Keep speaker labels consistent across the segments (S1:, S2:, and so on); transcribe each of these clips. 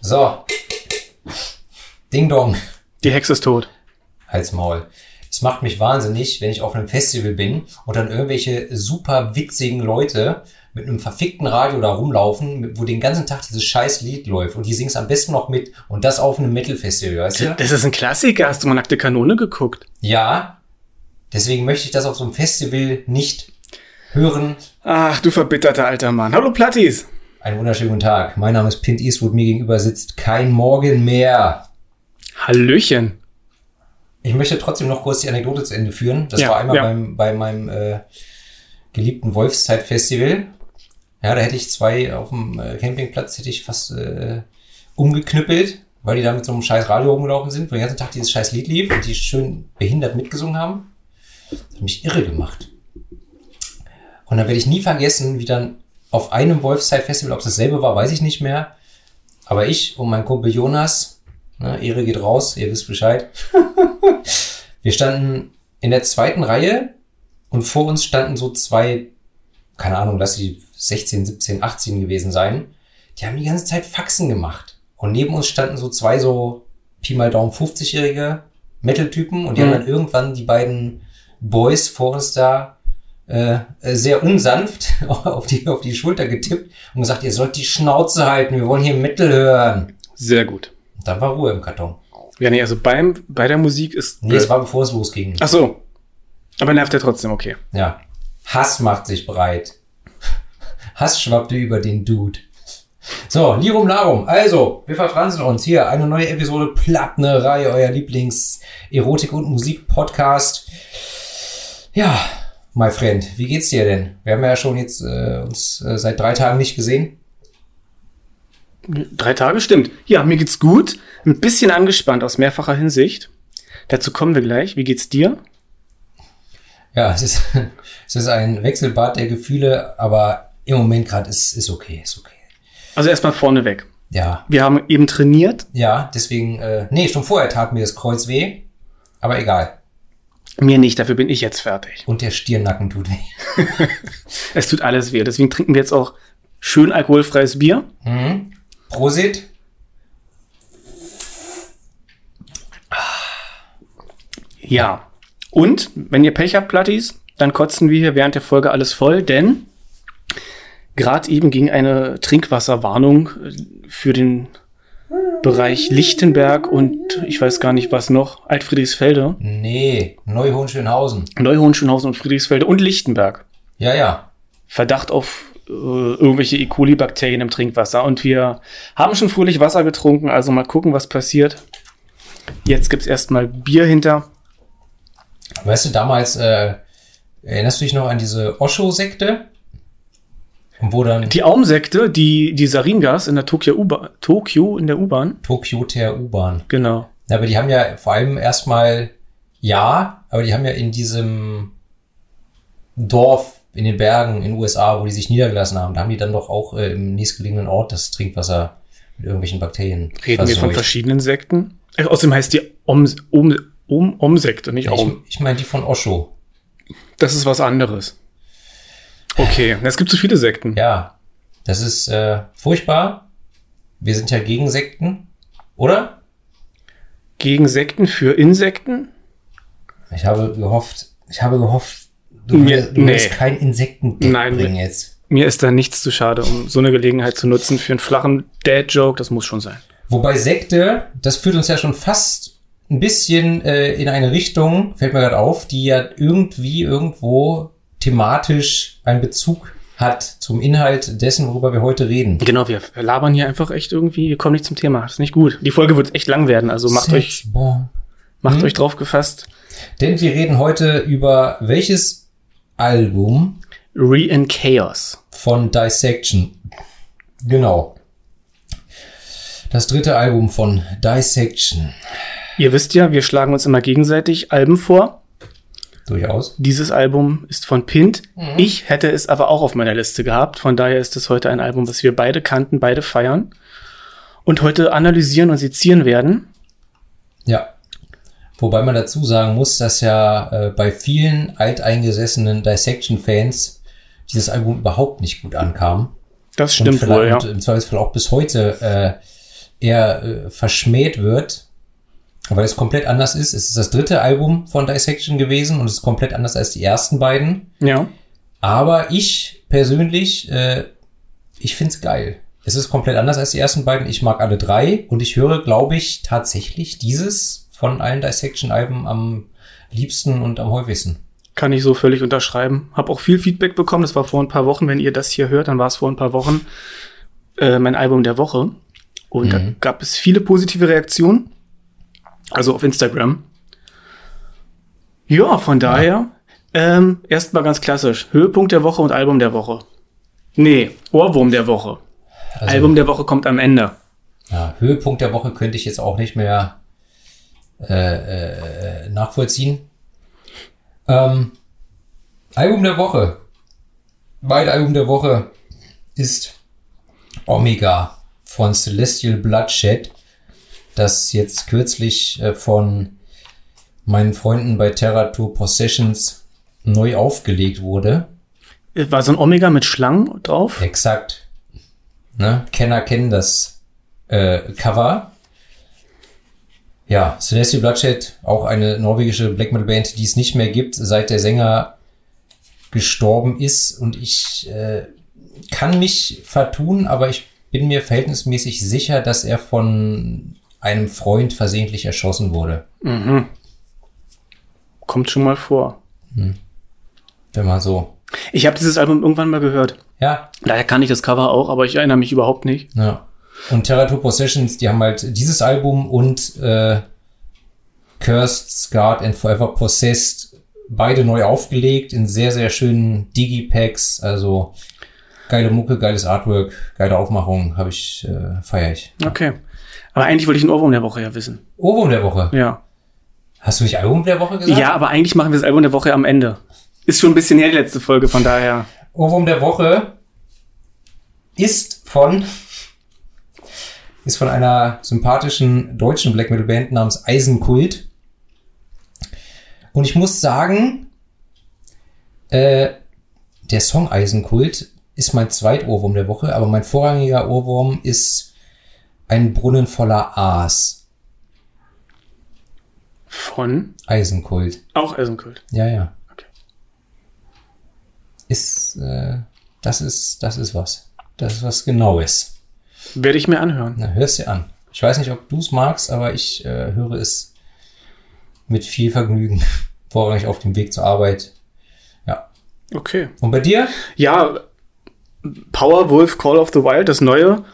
S1: So. Ding Dong.
S2: Die Hexe ist tot.
S1: Halt's Maul. Es macht mich wahnsinnig, wenn ich auf einem Festival bin und dann irgendwelche super witzigen Leute mit einem verfickten Radio da rumlaufen, wo den ganzen Tag dieses scheiß Lied läuft und die sing's am besten noch mit und das auf einem Metal-Festival, weißt du?
S2: Das ist ein Klassiker. Hast du mal nackte Kanone geguckt?
S1: Ja. Deswegen möchte ich das auf so einem Festival nicht hören.
S2: Ach, du verbitterter alter Mann. Hallo Plattis.
S1: Einen wunderschönen guten Tag. Mein Name ist Pint Eastwood. Mir gegenüber sitzt kein Morgen mehr.
S2: Hallöchen.
S1: Ich möchte trotzdem noch kurz die Anekdote zu Ende führen. Das
S2: Ja,
S1: war einmal
S2: ja.
S1: beim, bei meinem äh, geliebten Wolfszeit-Festival. Ja, da hätte ich zwei auf dem äh, Campingplatz hätte ich fast äh, umgeknüppelt, weil die da mit so einem scheiß Radio rumgelaufen sind, wo den ganzen Tag dieses scheiß Lied lief und die schön behindert mitgesungen haben. Das hat mich irre gemacht. Und dann werde ich nie vergessen, wie dann auf einem Wolfszeit-Festival, ob es dasselbe war, weiß ich nicht mehr. Aber ich und mein Kumpel Jonas, ne, Ehre geht raus, ihr wisst Bescheid. Wir standen in der zweiten Reihe und vor uns standen so zwei, keine Ahnung, lass sie 16, 17, 18 gewesen sein. Die haben die ganze Zeit Faxen gemacht. Und neben uns standen so zwei so Pi mal Daumen 50-jährige Metal-Typen und die
S2: Mhm.
S1: haben dann irgendwann die beiden Boys vor uns da äh, äh, sehr unsanft auf die, auf die Schulter getippt und gesagt, ihr sollt die Schnauze halten, wir wollen hier Metal hören.
S2: Sehr gut.
S1: Und dann war Ruhe im Karton.
S2: Ja, nee, also beim, bei der Musik ist.
S1: Nee, es war bevor es losging.
S2: Ach so. Aber nervt er trotzdem, okay.
S1: Ja. Hass macht sich breit. Hass schwappte über den Dude. So, Lirum Larum. Also, wir verfransen uns hier. Eine neue Episode Plattnerei, euer Lieblings-Erotik- und Musik-Podcast. Ja, my friend, wie geht's dir denn? Wir haben ja schon jetzt äh, uns äh, seit drei Tagen nicht gesehen.
S2: Drei Tage stimmt. Ja, mir geht's gut. Ein bisschen angespannt aus mehrfacher Hinsicht. Dazu kommen wir gleich. Wie geht's dir?
S1: Ja, es ist, es ist ein Wechselbad der Gefühle, aber im Moment gerade ist, ist okay, ist okay.
S2: Also erstmal vorneweg.
S1: Ja,
S2: Wir haben eben trainiert.
S1: ja, deswegen, äh, nee, schon vorher tat mir das Kreuz weh, aber egal.
S2: Mir nicht, dafür bin ich jetzt fertig.
S1: Und der Stirnnacken tut weh.
S2: Es tut alles weh. Deswegen trinken wir jetzt auch schön alkoholfreies Bier.
S1: Mhm. Prosit.
S2: Ja. Und, wenn ihr Pech habt, Plattis, dann kotzen wir hier während der Folge alles voll, denn gerade eben ging eine Trinkwasserwarnung äh, für den Bereich Lichtenberg und ich weiß gar nicht was noch, Altfriedrichsfelde,
S1: Nee, Neuhohenschönhausen.
S2: Neuhohenschönhausen und Friedrichsfelde und Lichtenberg.
S1: Ja, ja.
S2: Verdacht auf äh, irgendwelche E. coli-Bakterien im Trinkwasser. Und wir haben schon fröhlich Wasser getrunken, also mal gucken, was passiert. Jetzt gibt's erstmal Bier hinter.
S1: Weißt du, damals, äh, erinnerst du dich noch an diese Osho-Sekte? Wo dann
S2: Die Aumsekte, die, die Saringas in der Tokio U-Bahn, Tokio in der U-Bahn.
S1: Tokyo Ter U-Bahn.
S2: Genau.
S1: Ja, aber die haben ja vor allem erstmal, ja, aber die haben ja in diesem Dorf in den Bergen in den USA, wo die sich niedergelassen haben, da haben die dann doch auch äh, im nächstgelegenen Ort das Trinkwasser mit irgendwelchen Bakterien
S2: Reden wir von
S1: verseucht.
S2: verschiedenen Sekten. Äh, außerdem heißt die Om, Om, Om, Om-Sekte, nicht
S1: Ja,
S2: Om.
S1: ich ich meine die von Osho.
S2: Das ist was anderes. Okay, es gibt so viele Sekten.
S1: Ja, das ist äh, furchtbar. Wir sind ja gegen Sekten, oder?
S2: Gegen Sekten für Insekten?
S1: Ich habe gehofft, ich habe gehofft, du,
S2: Mir-
S1: du
S2: nee.
S1: willst kein Insekten
S2: Nein,
S1: bringen jetzt.
S2: Mir ist da nichts zu schade, um so eine Gelegenheit zu nutzen für einen flachen Dad-Joke. Das muss schon sein.
S1: Wobei Sekte, das führt uns ja schon fast ein bisschen äh, in eine Richtung, fällt mir gerade auf, die ja irgendwie irgendwo thematisch einen Bezug hat zum Inhalt dessen, worüber wir heute reden.
S2: Genau, wir labern hier einfach echt irgendwie, wir kommen nicht zum Thema. Das ist nicht gut. Die Folge wird echt lang werden, also macht euch,
S1: Sexbomb.
S2: macht
S1: Hm?
S2: euch drauf gefasst.
S1: Denn wir reden heute über welches Album
S2: Re in Chaos.
S1: von Dissection. Genau. Das dritte Album von Dissection.
S2: Ihr wisst ja, wir schlagen uns immer gegenseitig Alben vor.
S1: Durchaus.
S2: Dieses Album ist von Pint. Ich hätte es aber auch auf meiner Liste gehabt. Von daher ist es heute ein Album, was wir beide kannten, beide feiern. Und heute analysieren und sezieren werden.
S1: Ja. Wobei man dazu sagen muss, dass ja äh, bei vielen alteingesessenen Dissection-Fans dieses Album überhaupt nicht gut ankam.
S2: Das stimmt
S1: und vielleicht
S2: wohl, ja.
S1: und im Zweifelsfall auch bis heute äh, eher äh, verschmäht wird, weil es komplett anders ist. Es ist das dritte Album von Dissection gewesen und es ist komplett anders als die ersten beiden.
S2: Ja.
S1: Aber ich persönlich, äh, ich find's geil. Es ist komplett anders als die ersten beiden. Ich mag alle drei und ich höre, glaube ich, tatsächlich dieses von allen Dissection-Alben am liebsten und am häufigsten.
S2: Kann ich so völlig unterschreiben. Hab auch viel Feedback bekommen. Das war vor ein paar Wochen. Wenn ihr das hier hört, dann war es vor ein paar Wochen äh, mein Album der Woche. Und da gab es viele positive Reaktionen. Also auf Instagram. Ja, von daher ähm, erstmal ganz klassisch. Höhepunkt der Woche und Album der Woche. Nee, Ohrwurm der Woche.
S1: Also,
S2: Album der Woche kommt am Ende.
S1: Ja, Höhepunkt der Woche könnte ich jetzt auch nicht mehr äh, äh, nachvollziehen. Ähm, Album der Woche. Mein Album der Woche ist Omega von Celestial Bloodshed, das jetzt kürzlich äh, von meinen Freunden bei Terra Tour Possessions neu aufgelegt wurde.
S2: War so ein Omega mit Schlangen drauf?
S1: Exakt. Ne? Kenner kennen das äh, Cover. Ja, Celestial Bloodshed, auch eine norwegische Black Metal Band, die es nicht mehr gibt, seit der Sänger gestorben ist. Und ich äh, kann mich vertun, aber ich bin mir verhältnismäßig sicher, dass er von einem Freund versehentlich erschossen wurde.
S2: Mhm. Kommt schon mal vor.
S1: Wenn man so.
S2: Ich habe dieses Album irgendwann mal gehört.
S1: Ja,
S2: Daher kann ich das Cover auch, aber ich erinnere mich überhaupt nicht.
S1: Ja. Und Terra Tour Possessions, die haben halt dieses Album und äh, Cursed, Scarred and Forever Possessed beide neu aufgelegt in sehr, sehr schönen Digipacks. Also geile Mucke, geiles Artwork, geile Aufmachung, habe ich, äh, feier ich.
S2: Okay. Aber eigentlich wollte ich einen Ohrwurm der Woche ja wissen.
S1: Ohrwurm der Woche.
S2: Ja.
S1: Hast du nicht Album der Woche gesagt?
S2: Ja, aber eigentlich machen wir das Album der Woche am Ende. Ist schon ein bisschen her, die letzte Folge, von daher.
S1: Ohrwurm der Woche ist von ist von einer sympathischen deutschen Black Metal Band namens Eisenkult. Und ich muss sagen, äh, der Song Eisenkult ist mein Zweitohrwurm der Woche, aber mein vorrangiger Ohrwurm ist ein Brunnen voller Aas.
S2: Von
S1: Eisenkult.
S2: auch Eisenkult.
S1: Ja, ja.
S2: Okay.
S1: Ist, äh, das ist, das ist was. Das ist was Genaues.
S2: Werde ich mir anhören.
S1: Na, hörst dir an. Ich weiß nicht, ob du es magst, aber ich äh, höre es mit viel Vergnügen. Vorrangig auf dem Weg zur Arbeit. Ja.
S2: Okay.
S1: Und bei dir?
S2: Ja, Powerwolf Call of the Wild, das neue.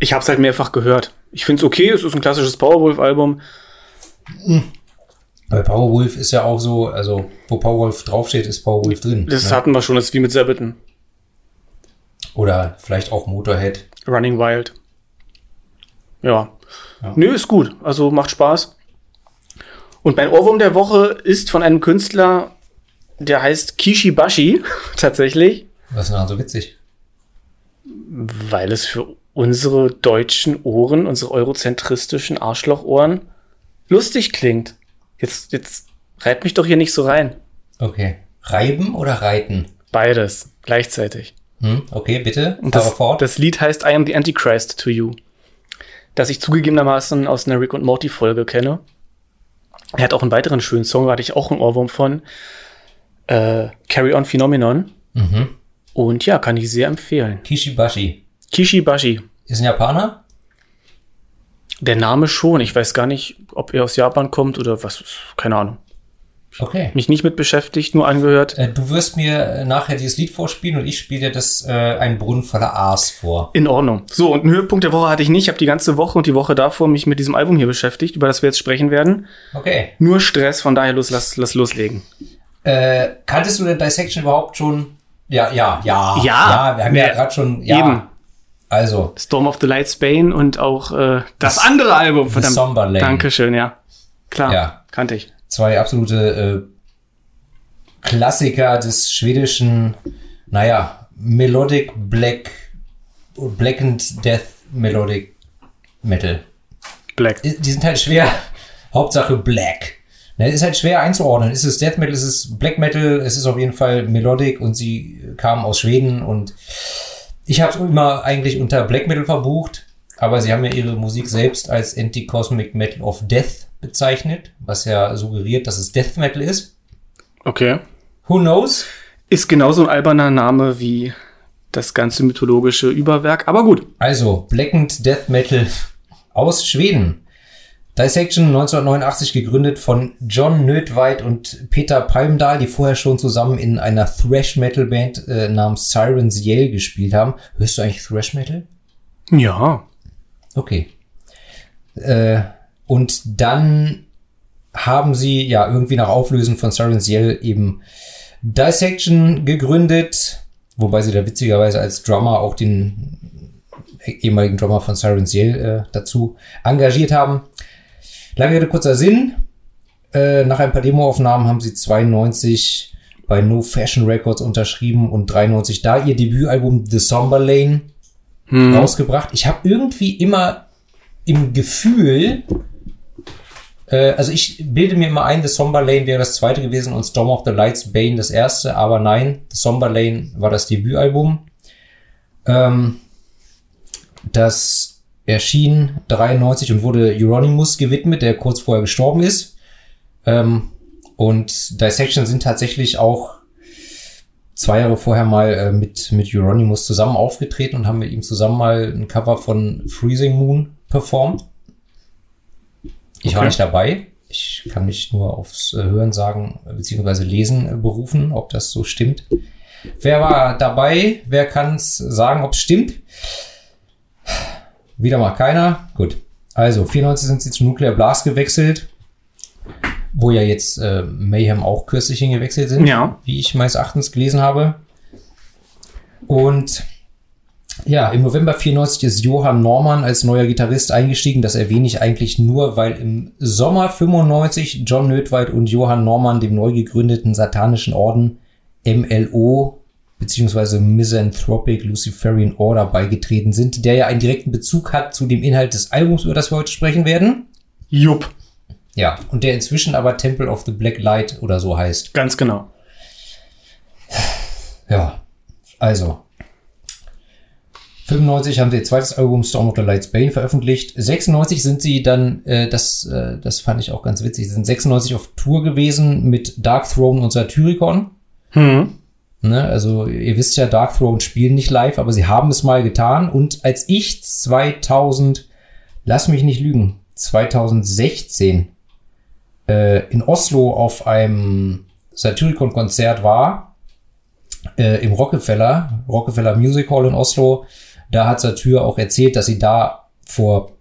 S2: Ich habe es halt mehrfach gehört. Ich finde es okay, es ist ein klassisches Powerwolf-Album.
S1: Bei Powerwolf ist ja auch so, also wo Powerwolf draufsteht, ist Powerwolf drin.
S2: Das
S1: ne?
S2: hatten wir schon, das ist wie mit Sabbaton.
S1: Oder vielleicht auch Motorhead.
S2: Running Wild. Ja.
S1: Ja.
S2: Nö, ist gut. Also macht Spaß. Und mein Ohrwurm der Woche ist von einem Künstler, der heißt Kishibashi, tatsächlich,
S1: Was ist denn so witzig?
S2: weil es für unsere deutschen Ohren, unsere eurozentristischen Arschlochohren lustig klingt. Jetzt, jetzt reit mich doch hier nicht so rein.
S1: Okay. Reiben oder reiten?
S2: Beides gleichzeitig.
S1: Hm? Okay, bitte.
S2: Und das,
S1: fort.
S2: das Lied heißt I am the Antichrist to you. Das ich zugegebenermaßen aus einer Rick und Morty Folge kenne. Er hat auch einen weiteren schönen Song, da hatte ich auch einen Ohrwurm von. Äh, Carry On Phenomenon.
S1: mhm.
S2: Und ja, kann ich sehr empfehlen.
S1: Kishibashi.
S2: Kishibashi.
S1: Ist ein Japaner?
S2: Der Name schon. Ich weiß gar nicht, ob er aus Japan kommt oder was. Keine Ahnung.
S1: Okay.
S2: Mich nicht mit beschäftigt, nur angehört.
S1: Äh, Du wirst mir äh, nachher dieses Lied vorspielen und ich spiele dir das äh, Ein Brunnen voller Aas vor.
S2: In Ordnung. So, und einen Höhepunkt der Woche hatte ich nicht. Ich habe die ganze Woche und die Woche davor mich mit diesem Album hier beschäftigt, über das wir jetzt sprechen werden.
S1: Okay.
S2: Nur Stress, von daher los, lass, lass loslegen.
S1: Äh, kanntest du denn Dissection überhaupt schon? Ja, ja, ja.
S2: Ja.
S1: Ja, wir haben ja,
S2: Ja.
S1: gerade schon. Ja.
S2: Eben.
S1: Also,
S2: Storm of the Light Spain und auch äh, das, andere Album, verdammt.
S1: Somber Lane.
S2: Dankeschön, ja. Klar,
S1: Ja.
S2: kannte ich.
S1: zwei absolute äh, Klassiker des schwedischen, naja, Melodic Black, Black and Death Melodic Metal.
S2: Black.
S1: Die sind halt schwer, Hauptsache Black. Ne, ist halt schwer einzuordnen. Ist es Death Metal, ist es Black Metal, es ist auf jeden Fall Melodic und sie kamen aus Schweden und ich habe es immer eigentlich unter Black Metal verbucht, aber sie haben ja ihre Musik selbst als Anti-Cosmic Metal of Death bezeichnet, was ja suggeriert, dass es Death Metal ist.
S2: Okay.
S1: Who knows?
S2: Ist genauso ein alberner Name wie das ganze mythologische Überwerk, aber gut.
S1: Also, Blackened Death Metal aus Schweden. Dissection 1989 gegründet von John Nödweit und Peter Palmdahl, die vorher schon zusammen in einer Thrash Metal Band äh, namens Sirens Yell gespielt haben. Hörst du eigentlich Thrash Metal?
S2: Ja.
S1: Okay. Äh, und dann haben sie ja irgendwie nach Auflösen von Sirens Yell eben Dissection gegründet, wobei sie da witzigerweise als Drummer auch den ehemaligen Drummer von Sirens Yell äh, dazu engagiert haben. Lange Rede, kurzer Sinn. Äh, nach ein paar Demoaufnahmen haben sie 92 bei No Fashion Records unterschrieben und 93 da ihr Debütalbum The Somber Lane hm. rausgebracht. Ich habe irgendwie immer im Gefühl, äh, also ich bilde mir immer ein, The Somber Lane wäre das zweite gewesen und Storm of the Lights Bane das erste, aber nein, The Somber Lane war das Debütalbum. Ähm, das erschien 93 und wurde Euronymous gewidmet, der kurz vorher gestorben ist. Ähm, und Dissection sind tatsächlich auch zwei Jahre vorher mal äh, mit, mit Euronymous zusammen aufgetreten und haben mit ihm zusammen mal ein Cover von Freezing Moon performt. Ich okay. war nicht dabei. Ich kann mich nur aufs äh, Hören sagen, beziehungsweise Lesen äh, berufen, ob das so stimmt. Wer war dabei? Wer kann es sagen, ob es stimmt? Wieder mal keiner. Gut. Also, 94 sind sie zu Nuclear Blast gewechselt, wo ja jetzt äh, Mayhem auch kürzlich hingewechselt sind,
S2: ja.
S1: wie ich meines Erachtens gelesen habe. Und ja, im November 94 ist Johann Norman als neuer Gitarrist eingestiegen. Das erwähne ich eigentlich nur, weil im Sommer 95 John Nödweit und Johann Norman dem neu gegründeten satanischen Orden MLO beziehungsweise Misanthropic Luciferian Order beigetreten sind, der ja einen direkten Bezug hat zu dem Inhalt des Albums, über das wir heute sprechen werden.
S2: Jupp.
S1: Ja, und der inzwischen aber Temple of the Black Light oder so heißt.
S2: Ganz genau.
S1: Ja, also. 95 haben sie ihr zweites Album Storm of the Lights Bane veröffentlicht. 96 sind sie dann, äh, das, äh, das fand ich auch ganz witzig, sie sind 96 auf Tour gewesen mit Dark Throne und Satyricon. Hm. Ne, also ihr wisst ja, Dark Throne spielen nicht live, aber sie haben es mal getan. Und als ich 2000, lass mich nicht lügen, 2016 äh, in Oslo auf einem Satyricon-Konzert war, äh, im Rockefeller, Rockefeller Music Hall in Oslo, da hat Satyr auch erzählt, dass sie da vor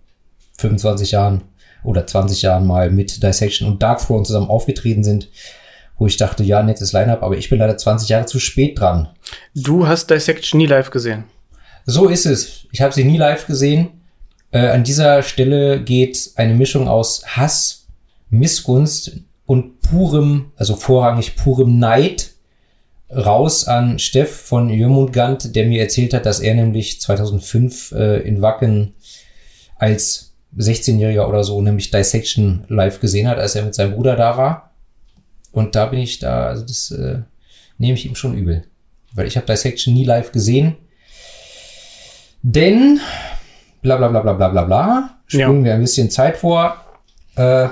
S1: 25 Jahren oder 20 Jahren mal mit Dissection und Dark Throne zusammen aufgetreten sind wo ich dachte, ja, nettes Line-Up, aber ich bin leider 20 Jahre zu spät dran.
S2: Du hast Dissection nie live gesehen.
S1: So ist es. Ich habe sie nie live gesehen. Äh, an dieser Stelle geht eine Mischung aus Hass, Missgunst und purem, also vorrangig purem Neid raus an Steff von Jörmungand, der mir erzählt hat, dass er nämlich 2005 äh, in Wacken als 16-Jähriger oder so nämlich Dissection live gesehen hat, als er mit seinem Bruder da war. Und da bin ich da, also das äh, nehme ich ihm schon übel. Weil ich habe Dissection nie live gesehen. Denn, bla bla bla bla bla bla bla, springen ja. wir ein bisschen Zeit vor. Äh,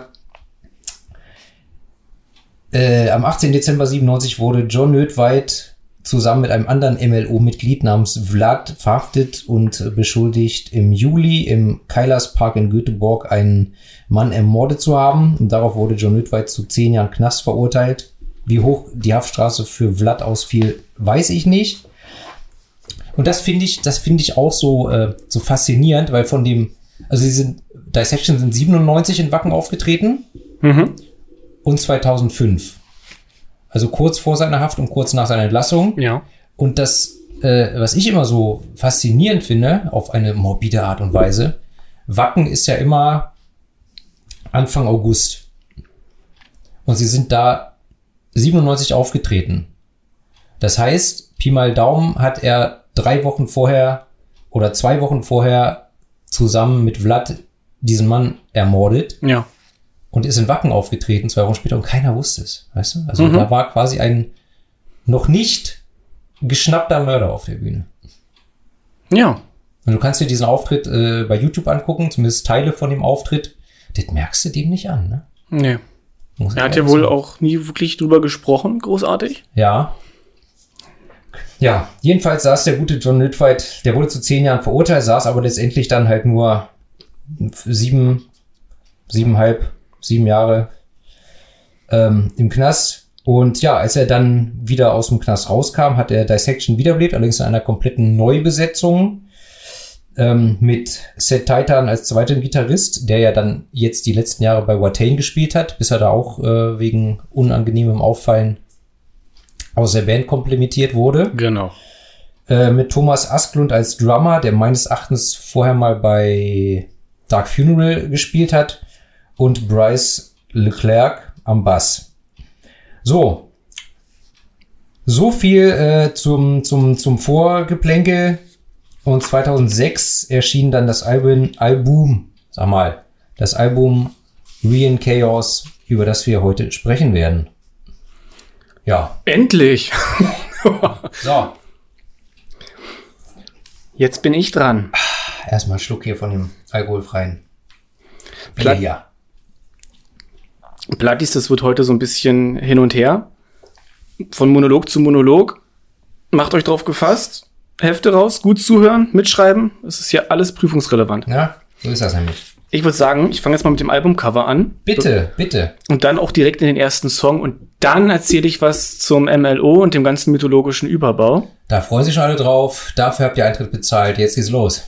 S1: äh, am 18. Dezember 97 wurde John Nödweit zusammen mit einem anderen MLO-Mitglied namens Vlad verhaftet und beschuldigt, im Juli im Kailaspark in Göteborg einen Mann ermordet zu haben. Und darauf wurde John Nüttweit zu zehn Jahren Knast verurteilt. Wie hoch die Haftstraße für Vlad ausfiel, weiß ich nicht. Und das finde ich, das finde ich auch so, äh, so faszinierend, weil von dem, also sie sind, Dissection sind 97 in Wacken aufgetreten mhm. und 2005. Also kurz vor seiner Haft und kurz nach seiner Entlassung.
S2: Ja.
S1: Und das, äh, was ich immer so faszinierend finde, auf eine morbide Art und Weise, Wacken ist ja immer Anfang August. Und sie sind da 97 aufgetreten. Das heißt, Pi mal Daumen hat er drei Wochen vorher oder zwei Wochen vorher zusammen mit Vlad diesen Mann ermordet.
S2: Ja
S1: und ist in Wacken aufgetreten, zwei Wochen später, und keiner wusste es. Weißt du? Also mhm. da war quasi ein noch nicht geschnappter Mörder auf der Bühne.
S2: Ja.
S1: Und du kannst dir diesen Auftritt äh, bei YouTube angucken, zumindest Teile von dem Auftritt. Das merkst du dem nicht an, ne?
S2: Nee.
S1: Muss
S2: Er hat ja wohl auch nie wirklich drüber gesprochen, großartig.
S1: Ja. Ja, jedenfalls saß der gute John Lithweit, der wurde zu zehn Jahren verurteilt, saß aber letztendlich dann halt nur sieben, siebeneinhalb, sieben Jahre ähm, im Knast. Und ja, als er dann wieder aus dem Knast rauskam, hat er Dissection wiederbelebt, allerdings in einer kompletten Neubesetzung ähm, mit Seth Titan als zweiten Gitarrist, der ja dann jetzt die letzten Jahre bei Watain gespielt hat, bis er da auch äh, wegen unangenehmem Auffallen aus der Band komplementiert wurde.
S2: Genau.
S1: Äh, mit Thomas Asklund als Drummer, der meines Erachtens vorher mal bei Dark Funeral gespielt hat. Und Bryce Leclerc am Bass. So. So viel äh, zum, zum, zum Vorgeplänkel. Und 2006 erschien dann das Album, Album, sag mal, das Album Re in Chaos, über das wir heute sprechen werden. Ja,
S2: Endlich!
S1: so.
S2: Jetzt bin ich dran.
S1: Erstmal einen Schluck hier von dem alkoholfreien
S2: Platt-
S1: Bier.
S2: Plattis, das wird heute so ein bisschen hin und her. Von Monolog zu Monolog. Macht euch drauf gefasst. Hefte raus, gut zuhören, mitschreiben. Es ist hier alles prüfungsrelevant.
S1: Ja, so ist das nämlich.
S2: Ich würde sagen, ich fange jetzt mal mit dem Albumcover an.
S1: Bitte, bitte.
S2: Und dann auch direkt in den ersten Song. Und dann erzähle ich was zum MLO und dem ganzen mythologischen Überbau.
S1: Da freuen sich schon alle drauf. Dafür habt ihr Eintritt bezahlt. Jetzt geht's los.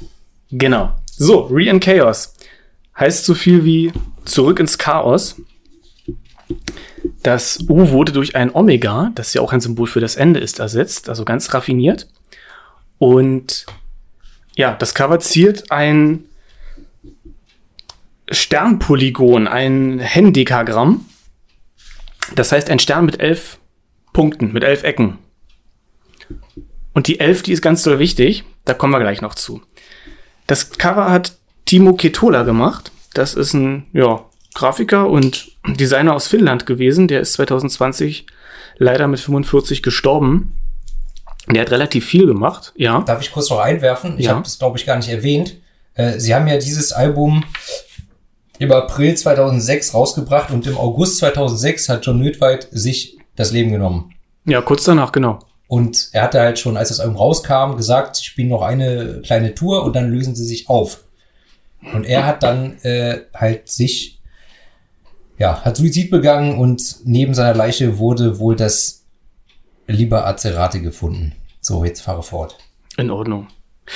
S2: Genau. So, Re in Chaos. Heißt so viel wie zurück ins Chaos. Das U wurde durch ein Omega, das ja auch ein Symbol für das Ende ist, ersetzt, also ganz raffiniert. Und ja, das Cover ziert ein Sternpolygon, ein Hendekagramm. Das heißt ein Stern mit elf Punkten, mit elf Ecken. Und die elf, die ist ganz doll wichtig. Da kommen wir gleich noch zu. Das Cover hat Timo Ketola gemacht. Das ist ein ja, Grafiker und Designer aus Finnland gewesen. Der ist 2020 leider mit 45 gestorben. Der hat relativ viel gemacht, ja.
S1: Darf ich kurz noch einwerfen? Ich
S2: Ja.
S1: habe das, glaube ich, gar nicht erwähnt. Äh, Sie haben ja dieses Album im April 2006 rausgebracht und im August 2006 hat John Nödweit sich das Leben genommen.
S2: Ja, kurz danach, genau.
S1: Und er hatte halt schon, als das Album rauskam, gesagt, sie spielen noch eine kleine Tour und dann lösen sie sich auf. Und er hat dann äh, halt sich, ja, hat Suizid begangen und neben seiner Leiche wurde wohl das Liber Acerate gefunden. So, jetzt fahre fort.
S2: In Ordnung.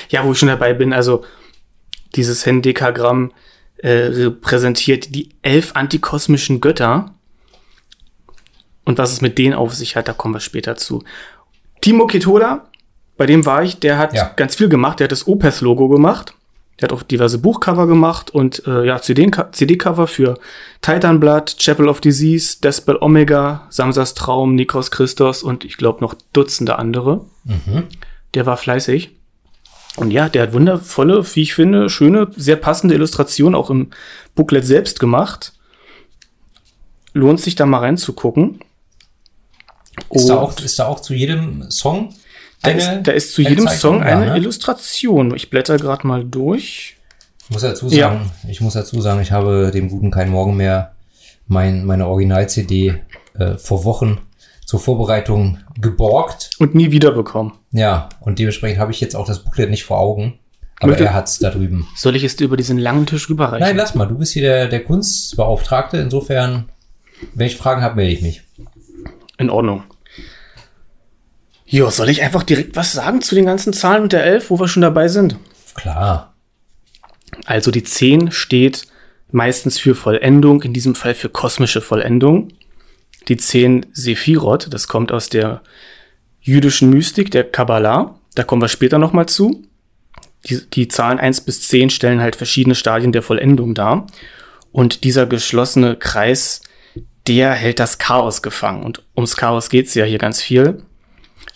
S2: Ja, wo ich schon dabei bin, also dieses Hendekagramm äh, repräsentiert die elf antikosmischen Götter. Und was es mit denen auf sich hat, da kommen wir später zu. Timo Ketola, bei dem war ich, der hat
S1: Ja.
S2: ganz viel gemacht. Der hat das Opeth-Logo gemacht. Der hat auch diverse Buchcover gemacht und äh, ja, CD- CD-Cover für Titan Blood, Chapel of Disease, Despel Omega, Samsas Traum, Nikos Christos und ich glaube noch Dutzende andere. Der war fleißig. Und ja, der hat wundervolle, wie ich finde, schöne, sehr passende Illustrationen auch im Booklet selbst gemacht. Lohnt sich da mal reinzugucken.
S1: Ist, da
S2: Und
S1: auch, ist da auch zu jedem Song
S2: da ist, da ist zu jedem
S1: Zeichnung?
S2: Song
S1: Ja,
S2: eine
S1: ne?
S2: Illustration. Ich blätter gerade mal durch.
S1: Ich muss dazu
S2: Ja.
S1: sagen, ich muss dazu sagen, ich habe dem Guten kein Morgen mehr mein, meine Original-CD äh, vor Wochen zur Vorbereitung geborgt.
S2: Und nie wiederbekommen.
S1: Ja, und dementsprechend habe ich jetzt auch das Booklet nicht vor Augen. Aber
S2: Möchte-
S1: er hat's da drüben.
S2: Soll ich es dir über diesen langen Tisch rüberreichen?
S1: Nein, lass mal, du bist hier der, der Kunstbeauftragte. Insofern, wenn ich Fragen habe, melde ich mich.
S2: In Ordnung. Jo, soll ich einfach direkt was sagen zu den ganzen Zahlen und der 11, wo wir schon dabei sind?
S1: Klar.
S2: Also die 10 steht meistens für Vollendung, in diesem Fall für kosmische Vollendung. Die 10 Sephirot, das kommt aus der jüdischen Mystik, der Kabbalah. Da kommen wir später nochmal zu. Die, die Zahlen 1 bis 10 stellen halt verschiedene Stadien der Vollendung dar. Und dieser geschlossene Kreis, der hält das Chaos gefangen. Und ums Chaos geht's ja hier ganz viel.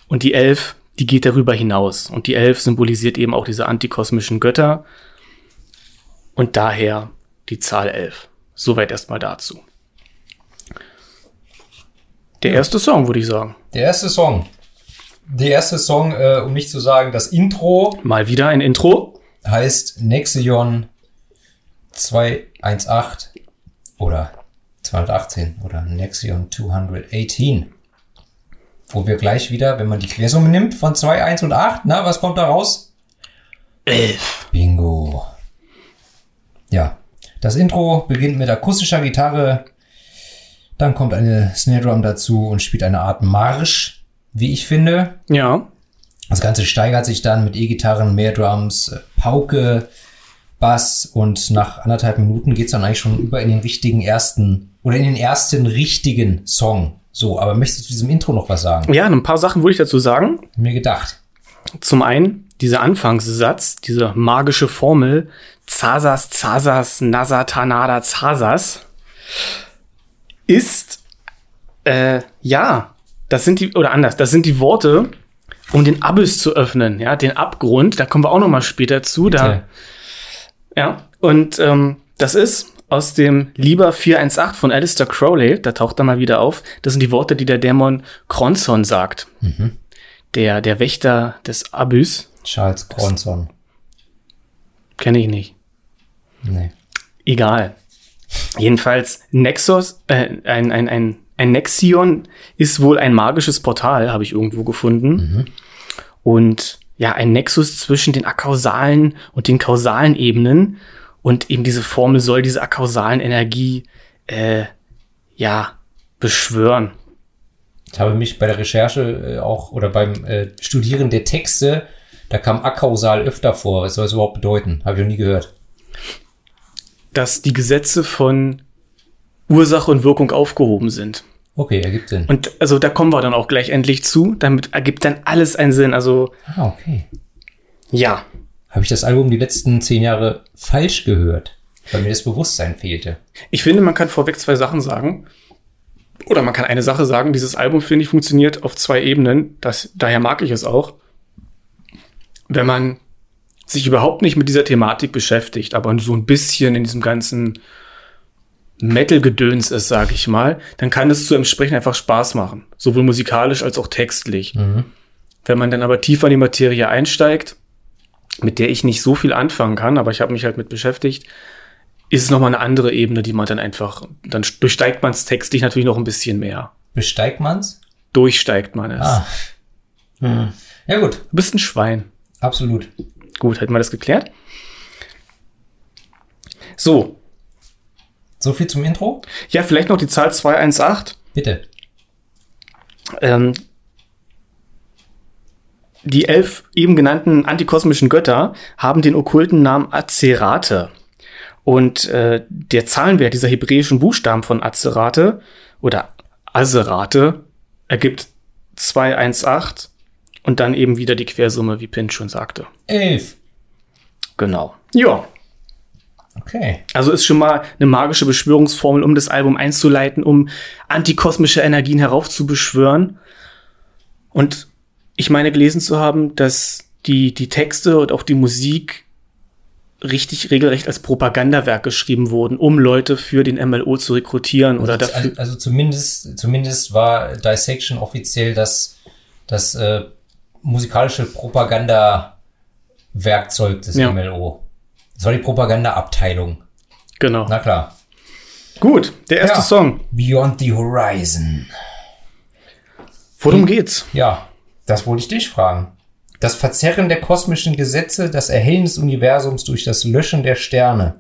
S2: Und die 11, die geht darüber hinaus. Und die 11 symbolisiert eben auch diese antikosmischen Götter. Und daher die Zahl 11. Soweit erstmal dazu. Der erste Song, würde ich sagen.
S1: Der erste Song. der erste Song, äh, um nicht zu sagen, das Intro
S2: Mal wieder ein Intro.
S1: heißt Nexion 218 oder 218 oder Nexion 218. Wo wir gleich wieder, wenn man die Quersumme nimmt von 2, 1 und 8, na, was kommt da raus?
S2: Elf.
S1: Bingo. Ja, das Intro beginnt mit akustischer Gitarre, dann kommt eine Snare Drum dazu und spielt eine Art Marsch, wie ich finde.
S2: Ja.
S1: Das Ganze steigert sich dann mit E-Gitarren, mehr Drums, äh, Pauke, Bass und nach anderthalb Minuten geht's dann eigentlich schon über in den richtigen ersten oder in den ersten richtigen Song. So, aber möchtest du zu diesem Intro noch was sagen?
S2: Ja, ein paar Sachen würde ich dazu sagen.
S1: Mir gedacht.
S2: Zum einen, dieser Anfangssatz, diese magische Formel, Zasas, Zasas, Nasa, Tanada, Zasas, ist, äh, ja, das sind die, oder anders, das sind die Worte, um den Abyss zu öffnen, ja, den Abgrund, da kommen wir auch noch mal später zu, da,
S1: Bitte.
S2: ja, und ähm, das ist aus dem Lieber 418 von Alistair Crowley, da taucht er mal wieder auf, das sind die Worte, die der Dämon Kronson sagt, der, der Wächter des Abyss,
S1: Charles Bronson.
S2: kenne ich nicht.
S1: Nee.
S2: Egal. Jedenfalls Nexus, äh, ein, ein, ein, ein Nexion ist wohl ein magisches Portal, habe ich irgendwo gefunden. Und ja, ein Nexus zwischen den akausalen und den kausalen Ebenen. Und eben diese Formel soll diese akausalen Energie, äh, ja, beschwören.
S1: Ich habe mich bei der Recherche äh, auch oder beim äh, Studieren der Texte, da kam akausal öfter vor. Was soll das überhaupt bedeuten? Habe ich noch nie gehört.
S2: Dass die Gesetze von Ursache und Wirkung aufgehoben sind.
S1: Okay, ergibt Sinn.
S2: Und also da kommen wir dann auch gleich endlich zu. Damit ergibt dann alles einen Sinn. Also
S1: Ah, okay.
S2: ja,
S1: Habe ich das Album die letzten zehn Jahre falsch gehört, weil mir das Bewusstsein fehlte.
S2: Ich finde, man kann vorweg zwei Sachen sagen. Oder man kann eine Sache sagen. Dieses Album, finde ich, funktioniert auf zwei Ebenen. Das, daher mag ich es auch. Wenn man sich überhaupt nicht mit dieser Thematik beschäftigt, aber so ein bisschen in diesem ganzen Metal-Gedöns ist, sage ich mal, dann kann es zu entsprechend einfach Spaß machen. Sowohl musikalisch als auch textlich. Wenn man dann aber tiefer in die Materie einsteigt, mit der ich nicht so viel anfangen kann, aber ich habe mich halt mit beschäftigt, ist es nochmal eine andere Ebene, die man dann einfach, dann durchsteigt man es textlich natürlich noch ein bisschen mehr.
S1: Besteigt man's?
S2: Durchsteigt man es.
S1: Ah. Hm. Ja gut,
S2: Du bist ein Schwein.
S1: absolut.
S2: Gut, hätten wir das geklärt. So,
S1: So viel zum Intro?
S2: ja, vielleicht noch die Zahl 218.
S1: Bitte.
S2: Ähm, die elf eben genannten antikosmischen Götter haben den okkulten Namen Azerate. Und äh, der Zahlenwert dieser hebräischen Buchstaben von Azerate oder Azerate ergibt 218 und dann eben wieder die Quersumme, wie Pin schon sagte.
S1: Elf.
S2: Genau. Ja,
S1: Okay.
S2: also ist schon mal eine magische Beschwörungsformel, um das Album einzuleiten, um antikosmische Energien heraufzubeschwören. Und ich meine gelesen zu haben, dass die, die Texte und auch die Musik richtig regelrecht als Propagandawerk geschrieben wurden, um Leute für den MLO zu rekrutieren oder
S1: also,
S2: dafür.
S1: also zumindest, zumindest war Dissection offiziell das, das äh, musikalische Propaganda-Werkzeug des
S2: Ja.
S1: MLO. Das war die Propaganda-Abteilung.
S2: Genau.
S1: Na klar.
S2: Gut, der erste
S1: Ja.
S2: Song.
S1: Beyond the Horizon.
S2: Worum geht's?
S1: Ja, das wollte ich dich fragen. Das Verzerren der kosmischen Gesetze, das Erhellen des Universums durch das Löschen der Sterne.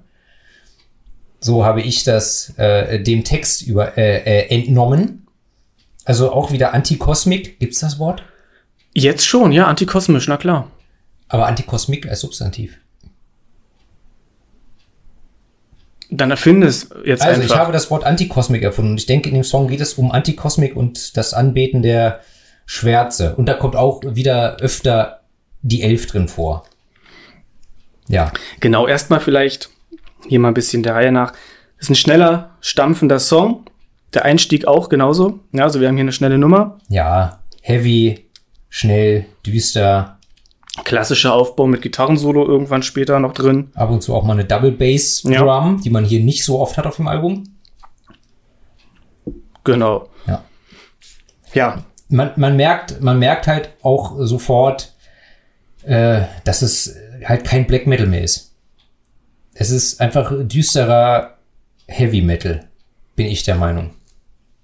S1: So habe ich das äh, dem Text über, äh, äh, entnommen. Also auch wieder Antikosmik, gibt's das Wort?
S2: Jetzt schon, ja, antikosmisch, na klar.
S1: Aber Antikosmik als Substantiv.
S2: Dann erfinde es jetzt
S1: Also ich
S2: einfach.
S1: habe das Wort Antikosmik erfunden und ich denke, in dem Song geht es um Antikosmik und das Anbeten der Schwärze. Und da kommt auch wieder öfter die Elf drin vor. Ja,
S2: Genau, erstmal vielleicht hier mal ein bisschen der Reihe nach. Das ist ein schneller, stampfender Song. Der Einstieg auch genauso. Ja, also wir haben hier eine schnelle Nummer.
S1: ja, heavy, schnell, düster,
S2: Klassischer Aufbau mit Gitarrensolo irgendwann später noch drin.
S1: ab und zu auch mal eine Double Bass
S2: Ja.
S1: Drum, die man hier nicht so oft hat auf dem Album.
S2: Genau.
S1: Ja.
S2: Ja,
S1: man, man merkt, man merkt halt auch sofort, äh, dass es halt kein Black Metal mehr ist. Es ist einfach düsterer Heavy Metal, bin ich der Meinung.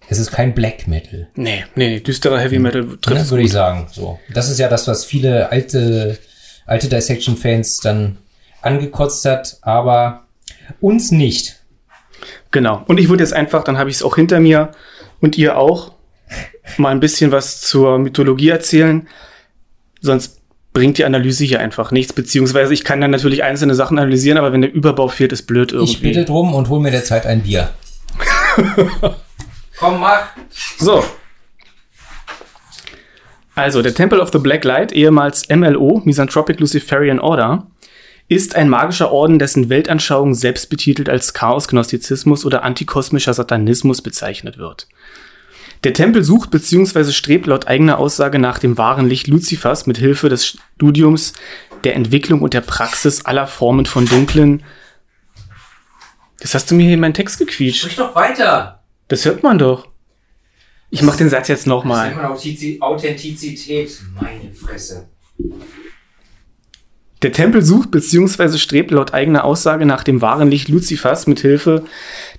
S1: Es ist kein Black Metal.
S2: Nee, nee, nee düsterer Heavy Metal
S1: Ne,
S2: trifft
S1: würde ich sagen. So. Das ist ja das, was viele alte, alte Dissection-Fans dann angekotzt hat, aber uns nicht.
S2: Genau. Und ich würde jetzt einfach, dann habe ich es auch hinter mir und ihr auch, mal ein bisschen was zur Mythologie erzählen. Sonst bringt die Analyse hier einfach nichts. Beziehungsweise ich kann dann natürlich einzelne Sachen analysieren, aber wenn der Überbau fehlt, ist blöd irgendwie.
S1: Ich bitte drum und hol mir derzeit ein Bier. Komm, mach.
S2: So. Also, der Temple of the Black Light, ehemals MLO, Misanthropic Luciferian Order, ist ein magischer Orden, dessen Weltanschauung selbst betitelt als Chaos-Gnostizismus oder antikosmischer Satanismus bezeichnet wird. Der Tempel sucht bzw. strebt laut eigener Aussage nach dem wahren Licht Luzifers mit Hilfe des Studiums der Entwicklung und der Praxis aller Formen von dunklen. Das hast du mir hier in meinen Text gequietscht.
S1: Sprich doch weiter.
S2: Das hört man doch. Ich mach den Satz jetzt nochmal.
S1: Authentizität. Meine Fresse.
S2: Der Tempel sucht bzw. strebt laut eigener Aussage nach dem wahren Licht Luzifers mit Hilfe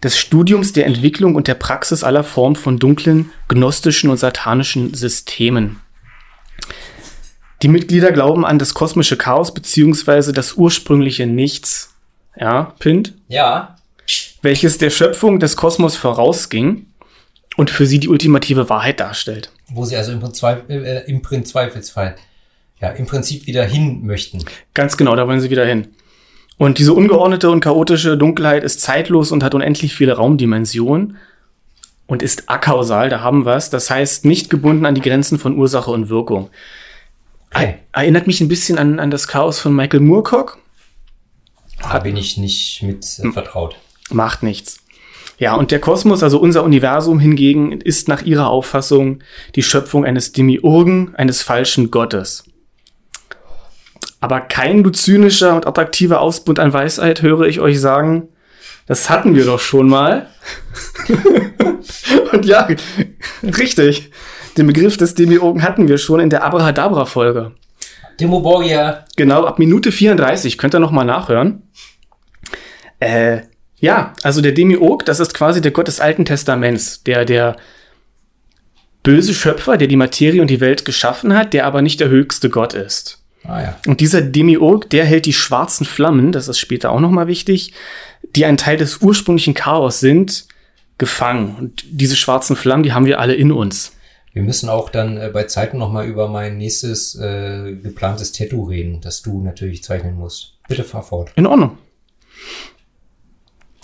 S2: des Studiums der Entwicklung und der Praxis aller Formen von dunklen, gnostischen und satanischen Systemen. Die Mitglieder glauben an das kosmische Chaos bzw. das ursprüngliche Nichts, ja, Pint,
S1: Ja.
S2: welches der Schöpfung des Kosmos vorausging und für sie die ultimative Wahrheit darstellt.
S1: Wo sie also im, Prinzip, äh, im Prin- Zweifelsfall ja, im Prinzip wieder hin möchten.
S2: Ganz genau, da wollen sie wieder hin. Und diese ungeordnete und chaotische Dunkelheit ist zeitlos und hat unendlich viele Raumdimensionen und ist akausal, da haben wir es. Das heißt, nicht gebunden an die Grenzen von Ursache und Wirkung.
S1: Okay.
S2: Erinnert mich ein bisschen an, an das Chaos von Michael Moorcock.
S1: Da bin ich nicht mit äh, vertraut.
S2: Macht nichts. Ja, und der Kosmos, also unser Universum hingegen, ist nach ihrer Auffassung die Schöpfung eines Demiurgen, eines falschen Gottes. Aber kein du zynischer und attraktiver Ausbund an Weisheit, höre ich euch sagen. Das hatten wir doch schon mal. und ja, richtig. Den Begriff des Demiurgen hatten wir schon in der Abrahadabra-Folge.
S1: Demoborgia.
S2: Genau, ab Minute 34. Könnt ihr noch mal nachhören. Äh, ja, also der Demiurg, das ist quasi der Gott des Alten Testaments, der der böse Schöpfer, der die Materie und die Welt geschaffen hat, der aber nicht der höchste Gott ist.
S1: Ah ja.
S2: Und dieser Demiurg, der hält die schwarzen Flammen, das ist später auch noch mal wichtig, die ein Teil des ursprünglichen Chaos sind, gefangen. Und diese schwarzen Flammen, die haben wir alle in uns.
S1: Wir müssen auch dann äh, bei Zeiten nochmal über mein nächstes äh, geplantes Tattoo reden, das du natürlich zeichnen musst. Bitte fahr fort.
S2: In Ordnung.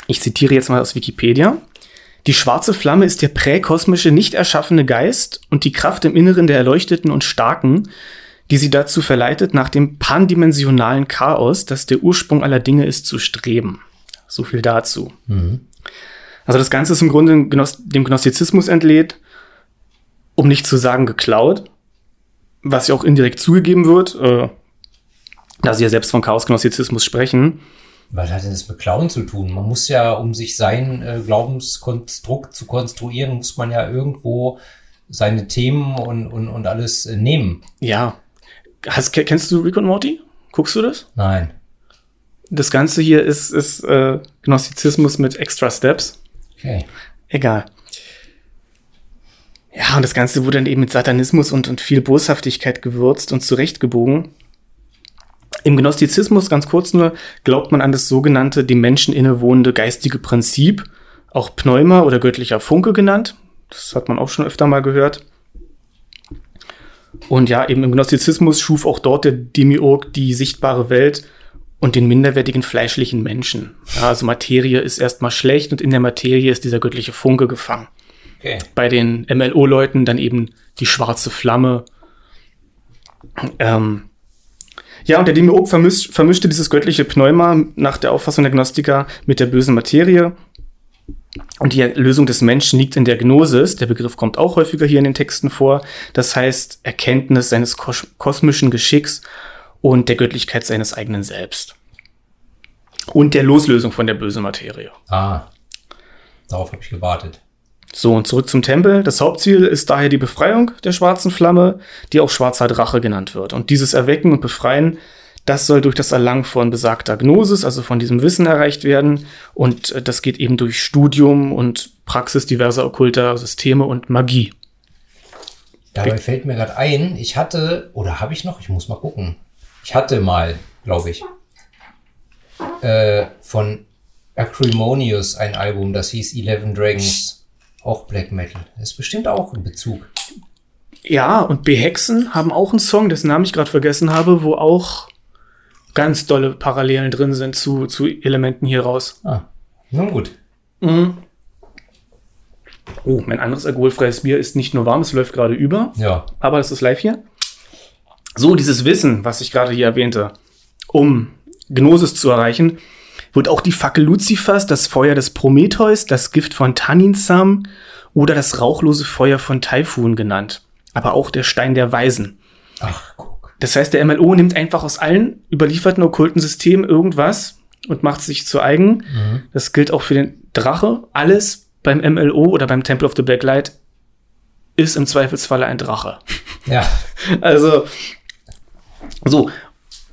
S2: Ich zitiere jetzt mal aus Wikipedia. Die schwarze Flamme ist der präkosmische, nicht erschaffene Geist und die Kraft im Inneren der Erleuchteten und Starken, die sie dazu verleitet, nach dem pandimensionalen Chaos, das der Ursprung aller Dinge ist, zu streben. So viel dazu. Also das Ganze ist im Grunde dem Gnostizismus entlehnt, um nicht zu sagen geklaut, was ja auch indirekt zugegeben wird, äh, da sie ja selbst von Chaos-Gnostizismus sprechen.
S1: Was hat denn das mit Klauen zu tun? Man muss ja, um sich sein äh, Glaubenskonstrukt zu konstruieren, muss man ja irgendwo seine Themen und, und, und alles äh, nehmen.
S2: Ja. Hast, ke- kennst du Rick und Morty? Guckst du das?
S1: Nein.
S2: Das Ganze hier ist, ist äh, Gnostizismus mit extra Steps.
S1: Okay.
S2: Egal. Ja, und das Ganze wurde dann eben mit Satanismus und, und viel Boshaftigkeit gewürzt und zurechtgebogen. Im Gnostizismus, ganz kurz nur, glaubt man an das sogenannte dem Menschen innewohnende geistige Prinzip, auch Pneuma oder göttlicher Funke genannt. Das hat man auch schon öfter mal gehört. Und ja, eben im Gnostizismus schuf auch dort der Demiurg die sichtbare Welt und den minderwertigen fleischlichen Menschen. Ja, also Materie ist erstmal schlecht und in der Materie ist dieser göttliche Funke gefangen.
S1: Okay.
S2: Bei den MLO-Leuten dann eben die schwarze Flamme. Ähm, ja, und der Demiurg vermisch, vermischte dieses göttliche Pneuma nach der Auffassung der Gnostiker mit der bösen Materie. Und die Lösung des Menschen liegt in der Gnosis. Der Begriff kommt auch häufiger hier in den Texten vor. Das heißt, Erkenntnis seines kos kosmischen Geschicks und der Göttlichkeit seines eigenen Selbst. Und der Loslösung von der bösen Materie.
S1: Ah. Darauf habe ich gewartet.
S2: So, und zurück zum Tempel. Das Hauptziel ist daher die Befreiung der schwarzen Flamme, die auch schwarzer Drache genannt wird. Und dieses Erwecken und Befreien, das soll durch das Erlangen von besagter Gnosis, also von diesem Wissen erreicht werden. Und äh, das geht eben durch Studium und Praxis diverser okkulter Systeme und Magie.
S1: Dabei fällt mir gerade ein, ich hatte, oder habe ich noch? Ich muss mal gucken. Ich hatte mal, glaube ich, äh, von Acrimonious ein Album, das hieß Eleven Dragons. Auch Black Metal. Das ist bestimmt auch ein Bezug.
S2: Ja, und Behexen haben auch einen Song, dessen Namen ich gerade vergessen habe, wo auch ganz dolle Parallelen drin sind zu, zu Elementen hier raus.
S1: Ah, nun gut.
S2: Mhm. Oh, mein anderes alkoholfreies Bier ist nicht nur warm, es läuft gerade über.
S1: Ja.
S2: Aber es ist live hier. So, dieses Wissen, was ich gerade hier erwähnte, um Gnosis zu erreichen, wird auch die Fackel Luzifers, das Feuer des Prometheus, das Gift von Tanninsam oder das rauchlose Feuer von Taifun genannt. Aber auch der Stein der Weisen.
S1: Ach, guck.
S2: Das heißt, der MLO nimmt einfach aus allen überlieferten okkulten Systemen irgendwas und macht sich zu eigen.
S1: Mhm.
S2: Das gilt auch für den Drache. Alles beim MLO oder beim Temple of the Black Light ist im Zweifelsfalle ein Drache.
S1: Ja.
S2: Also, so.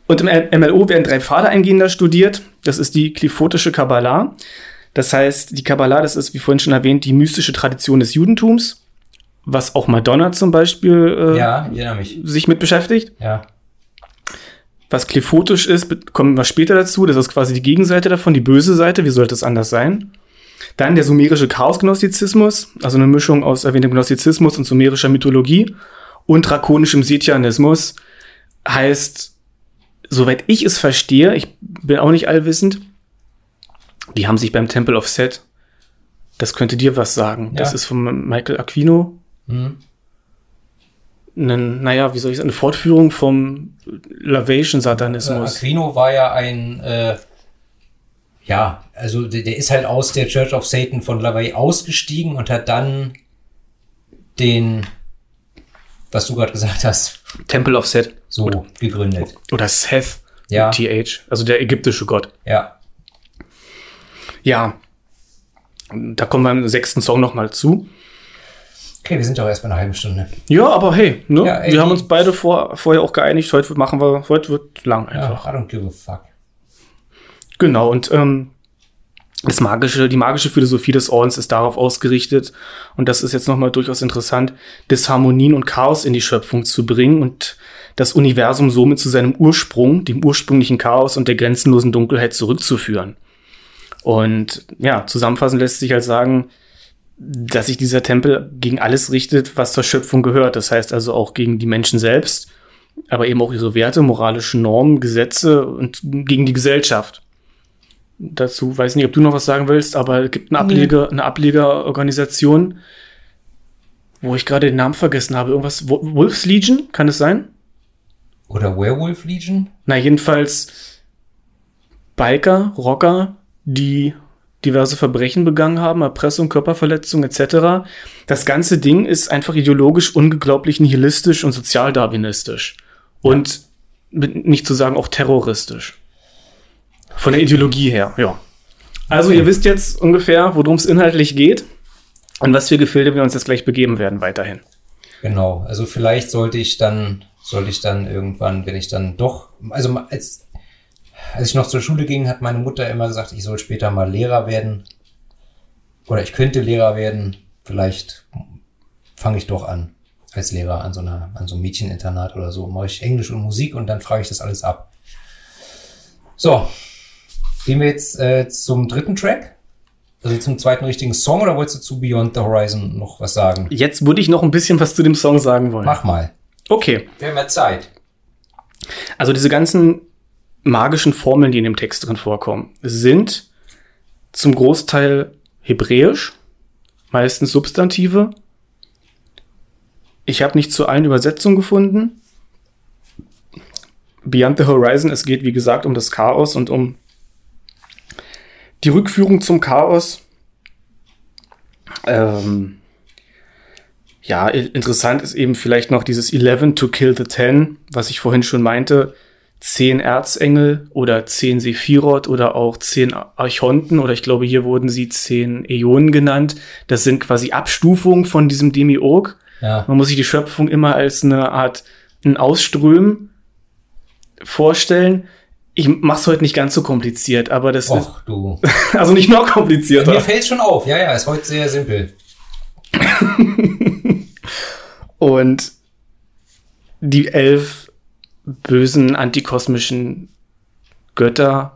S2: Und im MLO werden drei Pfade eingehender studiert. Das ist die Klifotische Kabbalah. Das heißt, die Kabbalah, das ist, wie vorhin schon erwähnt, die mystische Tradition des Judentums, was auch Madonna zum Beispiel äh,
S1: Ja,
S2: sich mit beschäftigt.
S1: Ja.
S2: Was klifotisch ist, kommen wir später dazu. Das ist quasi die Gegenseite davon, die böse Seite. Wie sollte es anders sein? Dann der sumerische Chaosgnostizismus, also eine Mischung aus erwähntem Gnostizismus und sumerischer Mythologie und drakonischem Setianismus. Heißt, soweit ich es verstehe, ich bin auch nicht allwissend, die haben sich beim Temple of Set, das könnte dir was sagen. Das
S1: Ja.
S2: ist von Michael Aquino,
S1: Hm.
S2: einen, naja, wie soll ich sagen, eine Fortführung vom Lavation
S1: Äh,
S2: Satanismus.
S1: Aquino war ja ein, äh, ja, also der, der ist halt aus der Church of Satan von LaVey ausgestiegen und hat dann den, was du gerade gesagt hast,
S2: Temple of Set
S1: so
S2: Oder-
S1: gegründet.
S2: oder Seth,
S1: Ja.
S2: TH, also der ägyptische Gott.
S1: Ja.
S2: Ja, da kommen wir im sechsten Song noch mal zu.
S1: Okay, wir sind doch erst bei einer halben Stunde.
S2: Ja, aber hey, ne?
S1: Ja, ey,
S2: wir haben uns beide vor, vorher auch geeinigt, heute machen wir, heute wird lang
S1: Ja,
S2: einfach.
S1: I don't give a fuck.
S2: Genau, und ähm, das magische, die magische Philosophie des Ordens ist darauf ausgerichtet, und das ist jetzt nochmal durchaus interessant, Disharmonien und Chaos in die Schöpfung zu bringen und das Universum somit zu seinem Ursprung, dem ursprünglichen Chaos und der grenzenlosen Dunkelheit zurückzuführen. Und ja, zusammenfassend lässt sich halt sagen, dass sich dieser Tempel gegen alles richtet, was zur Schöpfung gehört. Das heißt also auch gegen die Menschen selbst, aber eben auch ihre Werte, moralische Normen, Gesetze und gegen die Gesellschaft. Dazu weiß nicht, ob du noch was sagen willst, aber es gibt eine, Ableger, eine Ablegerorganisation, wo ich gerade den Namen vergessen habe. Irgendwas, Wo- Wolf's Legion, kann es sein?
S1: Oder Werewolf Legion?
S2: Na, jedenfalls Biker, Rocker, die diverse Verbrechen begangen haben, Erpressung, Körperverletzung etc. Das ganze Ding ist einfach ideologisch unglaublich nihilistisch und sozialdarwinistisch. Und mit, nicht zu sagen auch terroristisch. Von der Ideologie her, ja. Also ihr wisst jetzt ungefähr, worum es inhaltlich geht und was für Gefilde wir uns jetzt gleich begeben werden weiterhin.
S1: Genau. Also vielleicht sollte ich dann, sollte ich dann irgendwann, wenn ich dann doch, also als, als ich noch zur Schule ging, hat meine Mutter immer gesagt, ich soll später mal Lehrer werden. Oder ich könnte Lehrer werden. Vielleicht fange ich doch an als Lehrer an so einer, an so einem Mädcheninternat oder so. Mache ich Englisch und Musik und dann frage ich das alles ab. So. Gehen wir jetzt äh, zum dritten Track? Also zum zweiten richtigen Song oder wolltest du zu Beyond the Horizon noch was sagen?
S2: Jetzt würde ich noch ein bisschen was zu dem Song sagen wollen.
S1: Mach mal.
S2: Okay.
S1: Wir haben ja Zeit.
S2: Also diese ganzen magischen Formeln, die in dem Text drin vorkommen, sind zum Großteil hebräisch, meistens Substantive. Ich habe nicht zu allen Übersetzungen gefunden. Beyond the Horizon, es geht wie gesagt um das Chaos und um die Rückführung zum Chaos. Ähm, ja, interessant ist eben vielleicht noch dieses 11 to kill the 10, was ich vorhin schon meinte. Zehn Erzengel oder zehn Sephiroth oder auch zehn Archonten oder ich glaube, hier wurden sie zehn Äonen genannt. Das sind quasi Abstufungen von diesem Demiurg.
S1: Ja.
S2: Man muss sich die Schöpfung immer als eine Art ein Ausströmen vorstellen. Ich mach's heute nicht ganz so kompliziert, aber das
S1: Och, du.
S2: ist also nicht noch komplizierter.
S1: Mir fällt schon auf. Ja, ja, ist heute sehr simpel.
S2: Und die elf bösen antikosmischen Götter,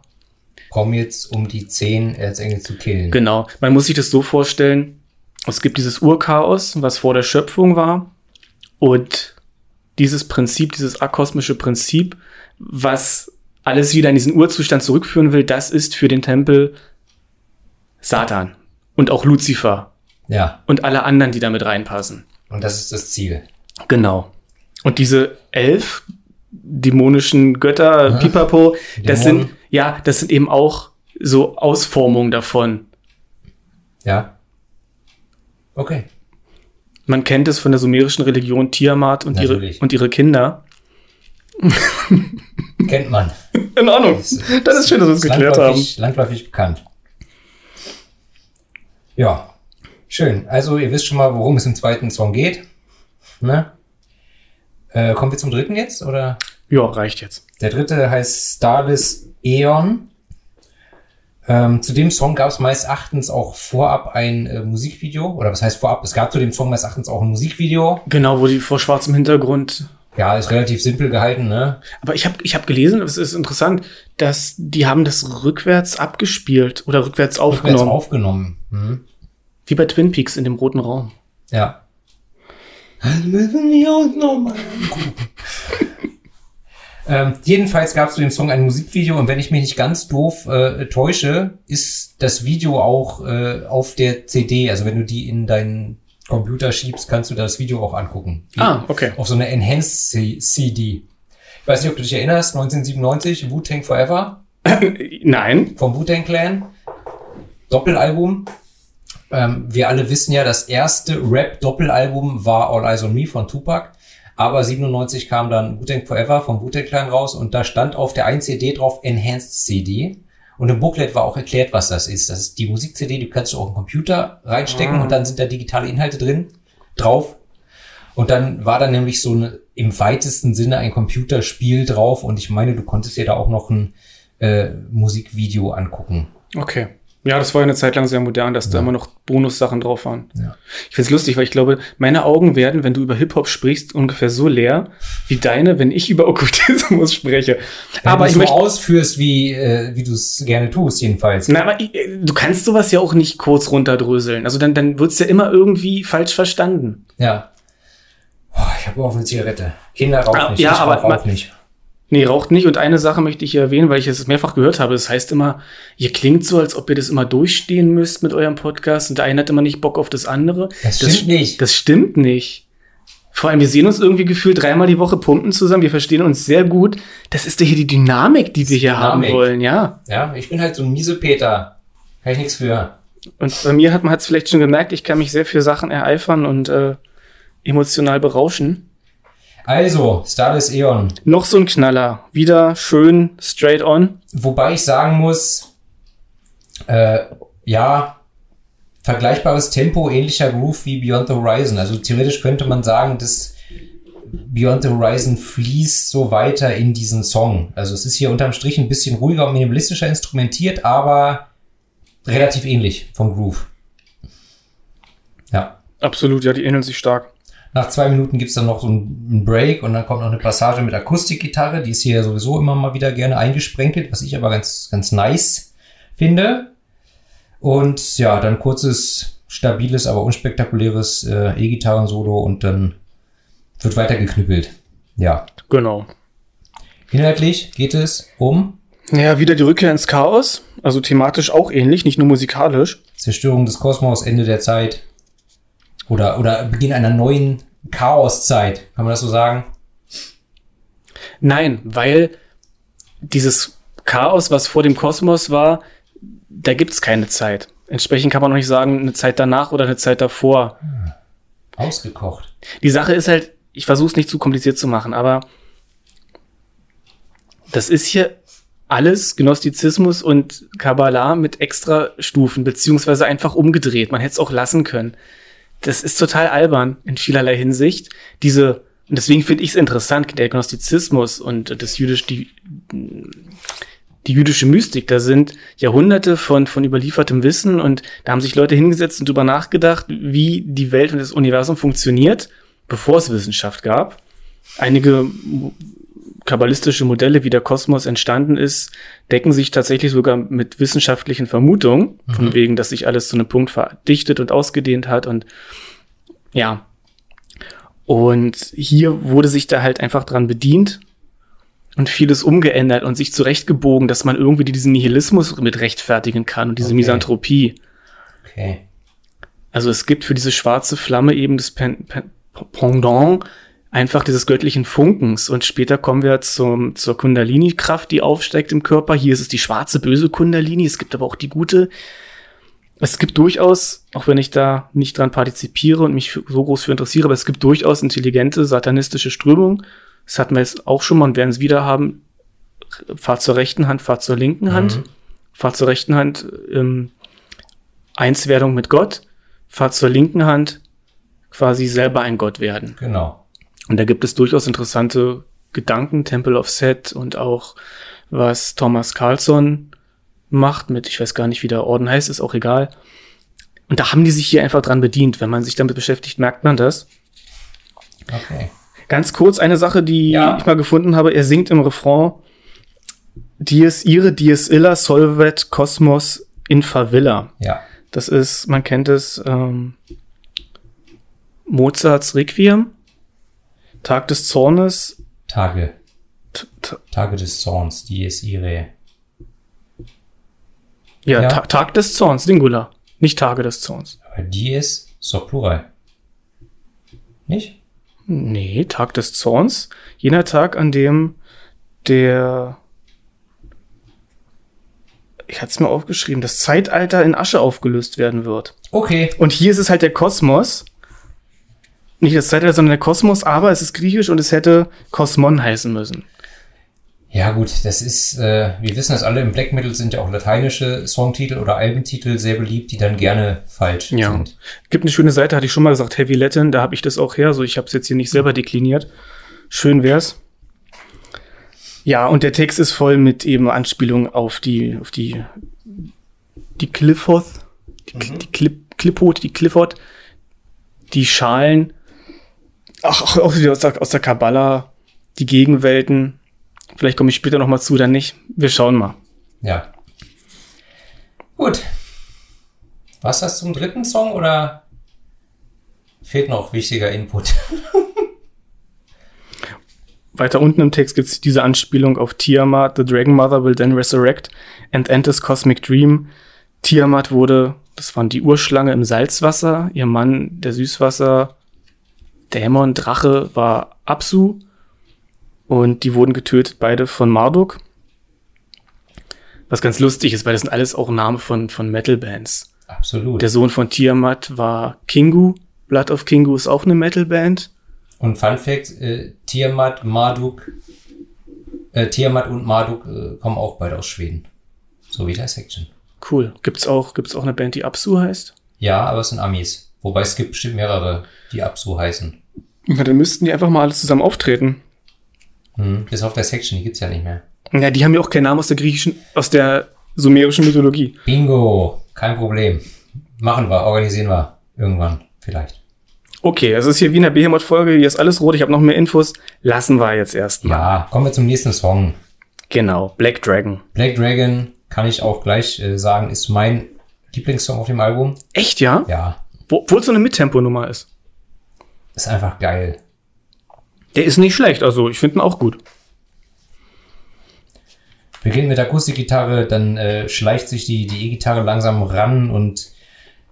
S1: Komm jetzt, um die zehn Erzengel zu killen.
S2: genau. Man muss sich das so vorstellen, es gibt dieses Urchaos, was vor der Schöpfung war. Und dieses Prinzip, dieses akosmische Prinzip, was alles wieder in diesen Urzustand zurückführen will, das ist für den Tempel Satan und auch Luzifer
S1: Ja,
S2: und alle anderen, die damit reinpassen.
S1: und das ist das Ziel.
S2: Genau. Und diese elf dämonischen Götter,
S1: Aha.
S2: Pipapo, das
S1: Dämonen.
S2: sind, ja, das sind eben auch so Ausformungen davon.
S1: Ja. Okay.
S2: Man kennt es von der sumerischen Religion Tiamat und ihre, und ihre Kinder.
S1: Kennt man.
S2: In Ordnung. Das ist schön, dass wir es geklärt haben.
S1: landläufig bekannt. Ja, schön. Also ihr wisst schon mal, worum es im zweiten Song geht. Ne? Äh, kommen wir zum dritten jetzt? Oder?
S2: Ja, reicht jetzt.
S1: Der dritte heißt Starless Eon. Ähm, zu dem Song gab es meines Erachtens auch vorab ein äh, Musikvideo. Oder was heißt vorab? Es gab zu dem Song meines Erachtens auch ein Musikvideo.
S2: Genau, wo die vor schwarzem Hintergrund.
S1: Ja, ist relativ simpel gehalten, ne?
S2: Aber ich habe ich hab gelesen, es ist interessant, dass die haben das rückwärts abgespielt oder rückwärts
S1: Rückwärts
S2: aufgenommen.
S1: aufgenommen. Mhm.
S2: Wie bei Twin Peaks in dem roten Raum.
S1: Ja. Also müssen wir uns noch mal ähm, jedenfalls gab es zu dem Song ein Musikvideo und wenn ich mich nicht ganz doof äh, täusche, ist das Video auch äh, auf der CD. Also wenn du die in deinen Computer schiebst, kannst du das Video auch angucken.
S2: Ah, okay.
S1: Auf so eine Enhanced C CD. Ich weiß nicht, ob du dich erinnerst, 1997, Wu-Tang Forever
S2: Nein.
S1: vom Wu-Tang Clan. Doppelalbum. Ähm, wir alle wissen ja, das erste Rap-Doppelalbum war All Eyes on Me von Tupac. Aber 97 kam dann Wu-Tang Forever vom Wu-Tang Clan raus und da stand auf der einen CD drauf Enhanced CD. Und im Booklet war auch erklärt, was das ist. Das ist die Musik-CD, die kannst du auch im Computer reinstecken
S2: Ah.
S1: und dann sind da digitale Inhalte drin, drauf. Und dann war da nämlich so eine, im weitesten Sinne ein Computerspiel drauf und ich meine, du konntest dir da auch noch ein äh, Musikvideo angucken.
S2: Okay. Ja, das war ja eine Zeit lang sehr modern, dass da
S1: Ja.
S2: immer noch Bonussachen drauf waren.
S1: Ja.
S2: Ich find's lustig, weil ich glaube, meine Augen werden, wenn du über Hip-Hop sprichst, ungefähr so leer wie deine, wenn ich über Okkultismus spreche.
S1: Wenn
S2: aber
S1: du
S2: ich
S1: so
S2: möchte.
S1: ausführst, wie, äh, wie du es gerne tust, jedenfalls.
S2: Na, aber ich, du kannst sowas ja auch nicht kurz runterdröseln. Also dann, dann wird's ja immer irgendwie falsch verstanden.
S1: Ja. Oh, ich habe auch eine Zigarette. Kinder rauchen
S2: Ah,
S1: nicht.
S2: ja,
S1: ich
S2: aber
S1: rauch nicht.
S2: Nee, raucht nicht. Und eine Sache möchte ich hier erwähnen, weil ich es mehrfach gehört habe. Das heißt immer, ihr klingt so, als ob ihr das immer durchstehen müsst mit eurem Podcast und der eine hat immer nicht Bock auf das andere.
S1: Das stimmt nicht.
S2: Das stimmt nicht. Vor allem, wir sehen uns irgendwie gefühlt dreimal die Woche pumpen zusammen. Wir verstehen uns sehr gut. Das ist doch hier die Dynamik, die wir hier haben
S1: Dynamik.
S2: wollen, ja.
S1: Ja, ich bin halt so ein miese Peter. Kann ich nichts für.
S2: Und bei mir hat man es vielleicht schon gemerkt, ich kann mich sehr für Sachen ereifern und äh, emotional berauschen.
S1: Also, Starless Eon.
S2: Noch so ein Knaller. Wieder schön straight on.
S1: Wobei ich sagen muss, äh, ja, vergleichbares Tempo, ähnlicher Groove wie Beyond the Horizon. Also theoretisch könnte man sagen, dass Beyond the Horizon fließt so weiter in diesen Song. Also es ist hier unterm Strich ein bisschen ruhiger und minimalistischer instrumentiert, aber relativ ähnlich vom Groove. Ja.
S2: Absolut, ja, die ähneln sich stark.
S1: Nach zwei Minuten gibt's dann noch so einen Break und dann kommt noch eine Passage mit Akustikgitarre. Die ist hier sowieso immer mal wieder gerne eingesprenkelt, was ich aber ganz, ganz nice finde. Und ja, dann kurzes, stabiles, aber unspektakuläres äh, E-Gitarren-Solo und dann wird weiter geknüppelt. Ja.
S2: Genau.
S1: Inhaltlich geht es um
S2: Ja, wieder die Rückkehr ins Chaos. Also thematisch auch ähnlich, nicht nur musikalisch.
S1: Zerstörung des Kosmos, Ende der Zeit. Oder, oder Beginn einer neuen Chaoszeit. Kann man das so sagen?
S2: Nein, weil dieses Chaos, was vor dem Kosmos war, da gibt's keine Zeit. Entsprechend kann man noch nicht sagen, eine Zeit danach oder eine Zeit davor.
S1: Ausgekocht.
S2: Die Sache ist halt, ich versuche es nicht zu kompliziert zu machen, aber Das ist hier alles Gnostizismus und Kabbalah mit extra Stufen, beziehungsweise einfach umgedreht. Man hätte es auch lassen können. Das ist total albern in vielerlei Hinsicht. Diese, und deswegen finde ich es interessant, der Gnostizismus und das jüdisch, die, die jüdische Mystik, da sind Jahrhunderte von, von überliefertem Wissen und da haben sich Leute hingesetzt und drüber nachgedacht, wie die Welt und das Universum funktioniert, bevor es Wissenschaft gab. Einige kabbalistische Modelle, wie der Kosmos entstanden ist, decken sich tatsächlich sogar mit wissenschaftlichen Vermutungen, mhm. von wegen, dass sich alles zu einem Punkt verdichtet und ausgedehnt hat und ja. Und hier wurde sich da halt einfach dran bedient und vieles umgeändert und sich zurechtgebogen, dass man irgendwie diesen Nihilismus mit rechtfertigen kann und diese okay. Misanthropie. Okay. Also es gibt für diese schwarze Flamme eben das Pen Pen Pendant einfach dieses göttlichen Funkens. Und später kommen wir zum, zur Kundalini-Kraft, die aufsteigt im Körper. Hier ist es die schwarze, böse Kundalini. Es gibt aber auch die gute. Es gibt durchaus, auch wenn ich da nicht dran partizipiere und mich so groß für interessiere, aber es gibt durchaus intelligente satanistische Strömungen. Das hatten wir jetzt auch schon mal und werden es wieder haben. Fahrt zur rechten Hand, fahrt zur linken Hand. Mhm. Fahrt zur rechten Hand ähm, Einswerdung mit Gott. Fahrt zur linken Hand quasi selber ein Gott werden.
S1: Genau.
S2: Und da gibt es durchaus interessante Gedanken, Temple of Set und auch was Thomas Carlson macht mit, ich weiß gar nicht, wie der Orden heißt, ist auch egal. Und da haben die sich hier einfach dran bedient. Wenn man sich damit beschäftigt, merkt man das. Okay. Ganz kurz eine Sache, die ja. ich mal gefunden habe. Er singt im Refrain Dies ire, dies illa, solvet cosmos in favilla.
S1: Ja.
S2: Das ist, man kennt es, ähm, Mozarts Requiem. Tag des Zornes.
S1: Tage. Tage des Zorns, die ist ihre.
S2: Ja, ja. Ta Tag des Zorns, Singular. Nicht Tage des Zorns.
S1: Aber die ist so plural. Nicht?
S2: Nee, Tag des Zorns. Jener Tag, an dem der. Ich hatte es mir aufgeschrieben, das Zeitalter in Asche aufgelöst werden wird.
S1: Okay.
S2: Und hier ist es halt der Kosmos nicht das Zeitalter, sondern der Kosmos, aber es ist griechisch und es hätte Kosmon heißen müssen.
S1: Ja gut, das ist, äh, wir wissen das alle, im Black Metal sind ja auch lateinische Songtitel oder Albentitel sehr beliebt, die dann gerne falsch ja. sind.
S2: Gibt eine schöne Seite, hatte ich schon mal gesagt, Heavy Latin, da habe ich das auch her, so ich habe es jetzt hier nicht selber dekliniert. Schön wär's. Ja, und der Text ist voll mit eben Anspielungen auf die, auf die, die Clifford, die, mhm. die Clip, Clipot, die Clifford, die Schalen Ach, auch wieder aus der, aus der Kabbala, die Gegenwelten. Vielleicht komme ich später noch mal zu, dann nicht. Wir schauen mal.
S1: Ja. Gut. Was das zum dritten Song oder fehlt noch wichtiger Input?
S2: Weiter unten im Text gibt es diese Anspielung auf Tiamat. The Dragon Mother will then resurrect and enters Cosmic Dream. Tiamat wurde, das waren die Urschlange im Salzwasser, ihr Mann der Süßwasser Dämon, Drache war Apsu und die wurden getötet, beide von Marduk. Was ganz lustig ist, weil das sind alles auch Namen von, von Metal-Bands.
S1: Absolut.
S2: Der Sohn von Tiamat war Kingu. Blood of Kingu ist auch eine Metal-Band.
S1: Und Fun Fact, äh, Tiamat, Marduk, äh, Tiamat und Marduk äh, kommen auch beide aus Schweden. So wie der Section.
S2: Cool. Gibt's auch, gibt's auch eine Band, die Apsu heißt?
S1: Ja, aber es sind Amis. Wobei es gibt bestimmt mehrere, die Apsu heißen.
S2: Na, dann müssten die einfach mal alles zusammen auftreten.
S1: Hm, bis auf der Section, die gibt's ja nicht mehr.
S2: Ja, die haben ja auch keinen Namen aus der griechischen, aus der sumerischen Mythologie.
S1: Bingo, kein Problem. Machen wir, organisieren wir. Irgendwann, vielleicht.
S2: Okay, es ist hier wie in der Behemoth-Folge, hier ist alles rot, ich habe noch mehr Infos. Lassen wir jetzt erstmal.
S1: Ja, kommen wir zum nächsten Song.
S2: Genau, Black Dragon.
S1: Black Dragon, kann ich auch gleich äh, sagen, ist mein Lieblingssong auf dem Album.
S2: Echt, ja?
S1: Ja.
S2: Wo, Obwohl es so eine Mittempo-Nummer ist.
S1: Ist einfach geil.
S2: Der ist nicht schlecht, also ich finde ihn auch gut.
S1: Beginnt mit Akustikgitarre, dann äh, schleicht sich die die E-Gitarre langsam ran und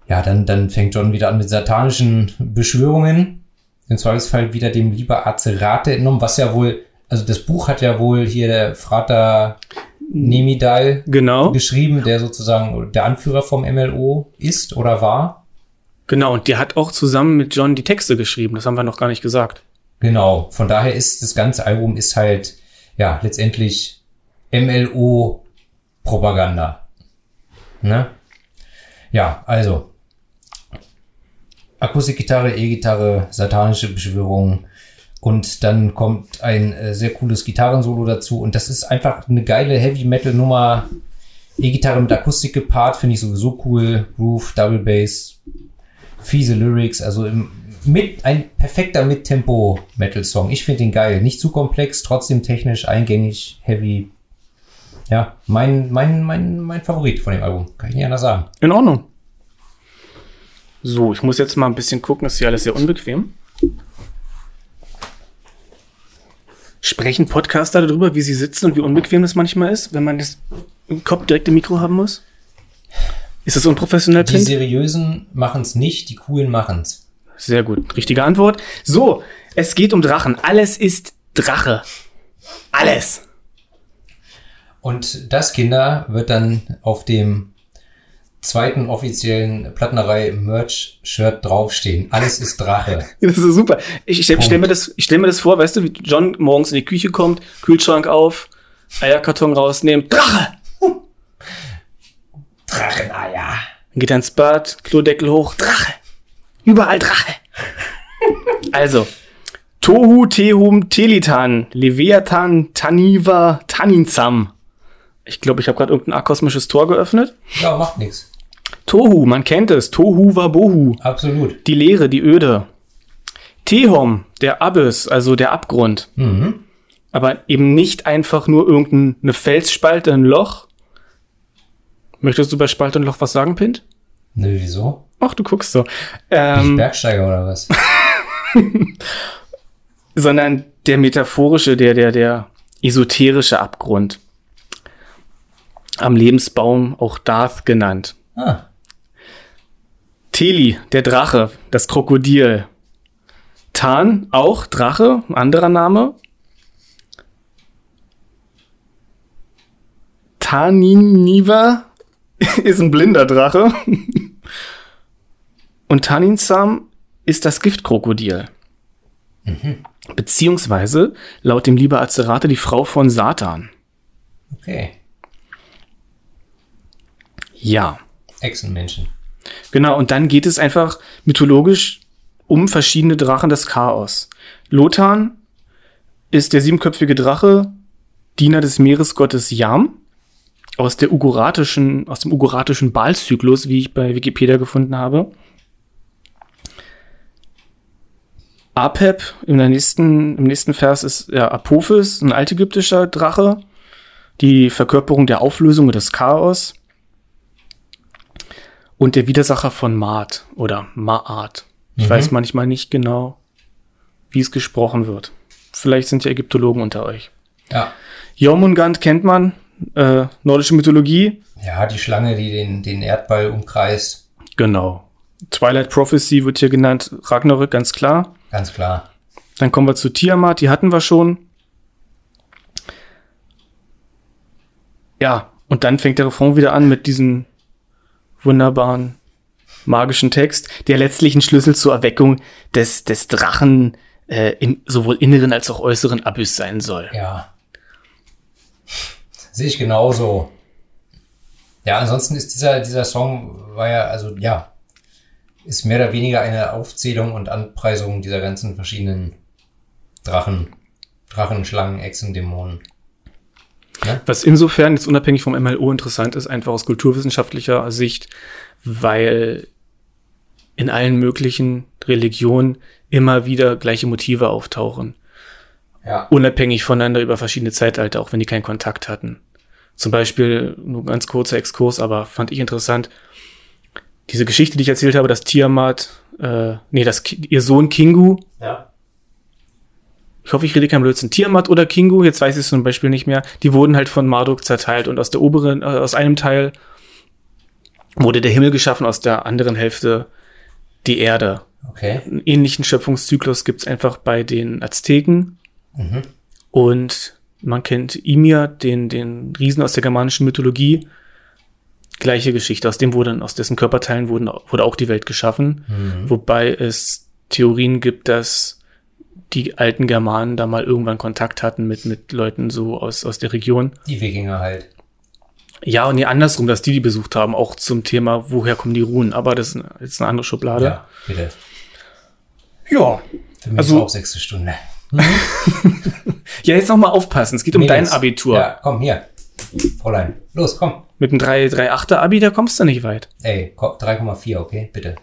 S1: ja, dann, dann fängt John wieder an mit satanischen Beschwörungen. Im Zweifelsfall wieder dem lieber Azerate entnommen, was ja wohl, also das Buch hat ja wohl hier der Frater Nemidal
S2: genau.
S1: geschrieben, der sozusagen der Anführer vom MLO ist oder war.
S2: Genau, und der hat auch zusammen mit John die Texte geschrieben. Das haben wir noch gar nicht gesagt.
S1: Genau. Von daher ist das ganze Album ist halt, ja, letztendlich MLO-Propaganda. Ne? Ja, also. Akustikgitarre, E-Gitarre, satanische Beschwörung. Und dann kommt ein äh, sehr cooles Gitarrensolo dazu. Und das ist einfach eine geile Heavy-Metal-Nummer. E-Gitarre mit Akustik gepaart, finde ich sowieso cool. Groove, Double Bass, fiese Lyrics. Also im, mit ein perfekter Mittempo-Metal-Song. Ich finde ihn geil. Nicht zu komplex, trotzdem technisch, eingängig, heavy. Ja, mein, mein, mein, mein Favorit von dem Album. Kann ich nicht anders sagen.
S2: In Ordnung. So, ich muss jetzt mal ein bisschen gucken, das ist hier alles sehr unbequem. Sprechen Podcaster darüber, wie sie sitzen und wie unbequem das manchmal ist, wenn man das im Kopf direkt im Mikro haben muss? Ist das unprofessionell,
S1: Die
S2: Pint?
S1: seriösen machen es nicht, die coolen machen es.
S2: Sehr gut. Richtige Antwort. So, es geht um Drachen. Alles ist Drache. Alles.
S1: Und das, Kinder, wird dann auf dem zweiten offiziellen Plattenerei Merch-Shirt draufstehen. Alles ist Drache.
S2: Das ist super. Ich, ich stelle stell mir, das- ich stell mir das vor, weißt du, wie John morgens in die Küche kommt, Kühlschrank auf, Eierkarton rausnehmen, Drache!
S1: Dracheneier.
S2: Geht ins Bad, Klodeckel hoch, Drache! Überall Drache! also, Tohu Tehum Telitan, Leviathan Taniva Taninzam. Ich glaube, ich habe gerade irgendein akosmisches Tor geöffnet.
S1: Ja, macht nichts.
S2: Tohu, man kennt es. Tohu Wabohu.
S1: Absolut.
S2: Die Leere, die Öde. Tehom, der Abyss, also der Abgrund.
S1: Mhm.
S2: Aber eben nicht einfach nur irgendeine Felsspalte, ein Loch. Möchtest du bei Spalte und Loch was sagen, Pint?
S1: Nö, wieso?
S2: Ach, du guckst so.
S1: Bin ich
S2: Ähm,
S1: Bergsteiger oder was?
S2: sondern der metaphorische, der, der, der esoterische Abgrund. Am Lebensbaum auch Darth genannt.
S1: Ah,
S2: Teli, der Drache, das Krokodil. Tan, auch Drache, anderer Name. Taniniva ist ein blinder Drache. Und Taninsam ist das Giftkrokodil. Beziehungsweise, laut dem Liber Azerate, die Frau von Satan.
S1: okay.
S2: Ja.
S1: Echsenmenschen.
S2: Genau, und dann geht es einfach mythologisch um verschiedene Drachen des Chaos. Lothar ist der siebenköpfige Drache, Diener des Meeresgottes Yam, aus der uguratischen, aus dem uguratischen Balzyklus, wie ich bei Wikipedia gefunden habe. Apep im nächsten, im nächsten Vers ist ja, Apophis, ein altägyptischer Drache, die Verkörperung der Auflösung und des Chaos. Und der Widersacher von Maat oder Maat. Ich
S1: Mhm.
S2: weiß manchmal nicht genau, wie es gesprochen wird. Vielleicht sind ja Ägyptologen unter euch.
S1: Ja.
S2: Jormungand kennt man, äh, nordische Mythologie.
S1: Ja, die Schlange, die den, den Erdball umkreist.
S2: Genau. Twilight Prophecy wird hier genannt, Ragnarök, ganz klar.
S1: Ganz klar.
S2: Dann kommen wir zu Tiamat, die hatten wir schon. Ja, und dann fängt der Refrain wieder an mit diesem wunderbaren magischen Text, der letztlich ein Schlüssel zur Erweckung des, des Drachen äh, im sowohl inneren als auch äußeren Abyss sein soll.
S1: Ja. Sehe ich genauso. Ja, ansonsten ist dieser, dieser Song, war ja, also ja, ist mehr oder weniger eine Aufzählung und Anpreisung dieser ganzen verschiedenen Drachen, Drachen, Schlangen, Echsen, Dämonen.
S2: Was insofern jetzt unabhängig vom MLO interessant ist, einfach aus kulturwissenschaftlicher Sicht, weil in allen möglichen Religionen immer wieder gleiche Motive auftauchen.
S1: Ja.
S2: unabhängig voneinander über verschiedene Zeitalter, auch wenn die keinen Kontakt hatten. Zum Beispiel, nur ganz kurzer Exkurs, aber fand ich interessant, diese Geschichte, die ich erzählt habe, dass Tiamat, äh, nee, dass Ki- ihr Sohn Kingu,
S1: Ja.
S2: ich hoffe, ich rede kein Blödsinn, Tiamat oder Kingu, jetzt weiß ich es zum Beispiel nicht mehr, die wurden halt von Marduk zerteilt und aus der oberen, äh, aus einem Teil wurde der Himmel geschaffen, aus der anderen Hälfte die Erde.
S1: Okay.
S2: Einen ähnlichen Schöpfungszyklus gibt's einfach bei den Azteken.
S1: Mhm.
S2: Und man kennt Ymir, den, den Riesen aus der germanischen Mythologie. Gleiche Geschichte. Aus dem wurde, aus dessen Körperteilen wurden, wurde auch die Welt geschaffen.
S1: Mhm.
S2: Wobei es Theorien gibt, dass die alten Germanen da mal irgendwann Kontakt hatten mit, mit Leuten so aus, aus der Region.
S1: Die Wikinger halt.
S2: Ja, und nee, andersrum, dass die die besucht haben, auch zum Thema, woher kommen die Runen. Aber das ist jetzt eine andere Schublade.
S1: Ja, bitte.
S2: Ja.
S1: Für mich
S2: Also-
S1: auch sechste Stunde.
S2: Ja, jetzt noch mal aufpassen. Es geht um
S1: Mädels.
S2: dein Abitur.
S1: Ja, komm, hier. Fräulein. Los, komm.
S2: Mit einem 3, 3 8 Abi, da kommst du nicht weit.
S1: Ey, ko- 3,4, okay? Bitte.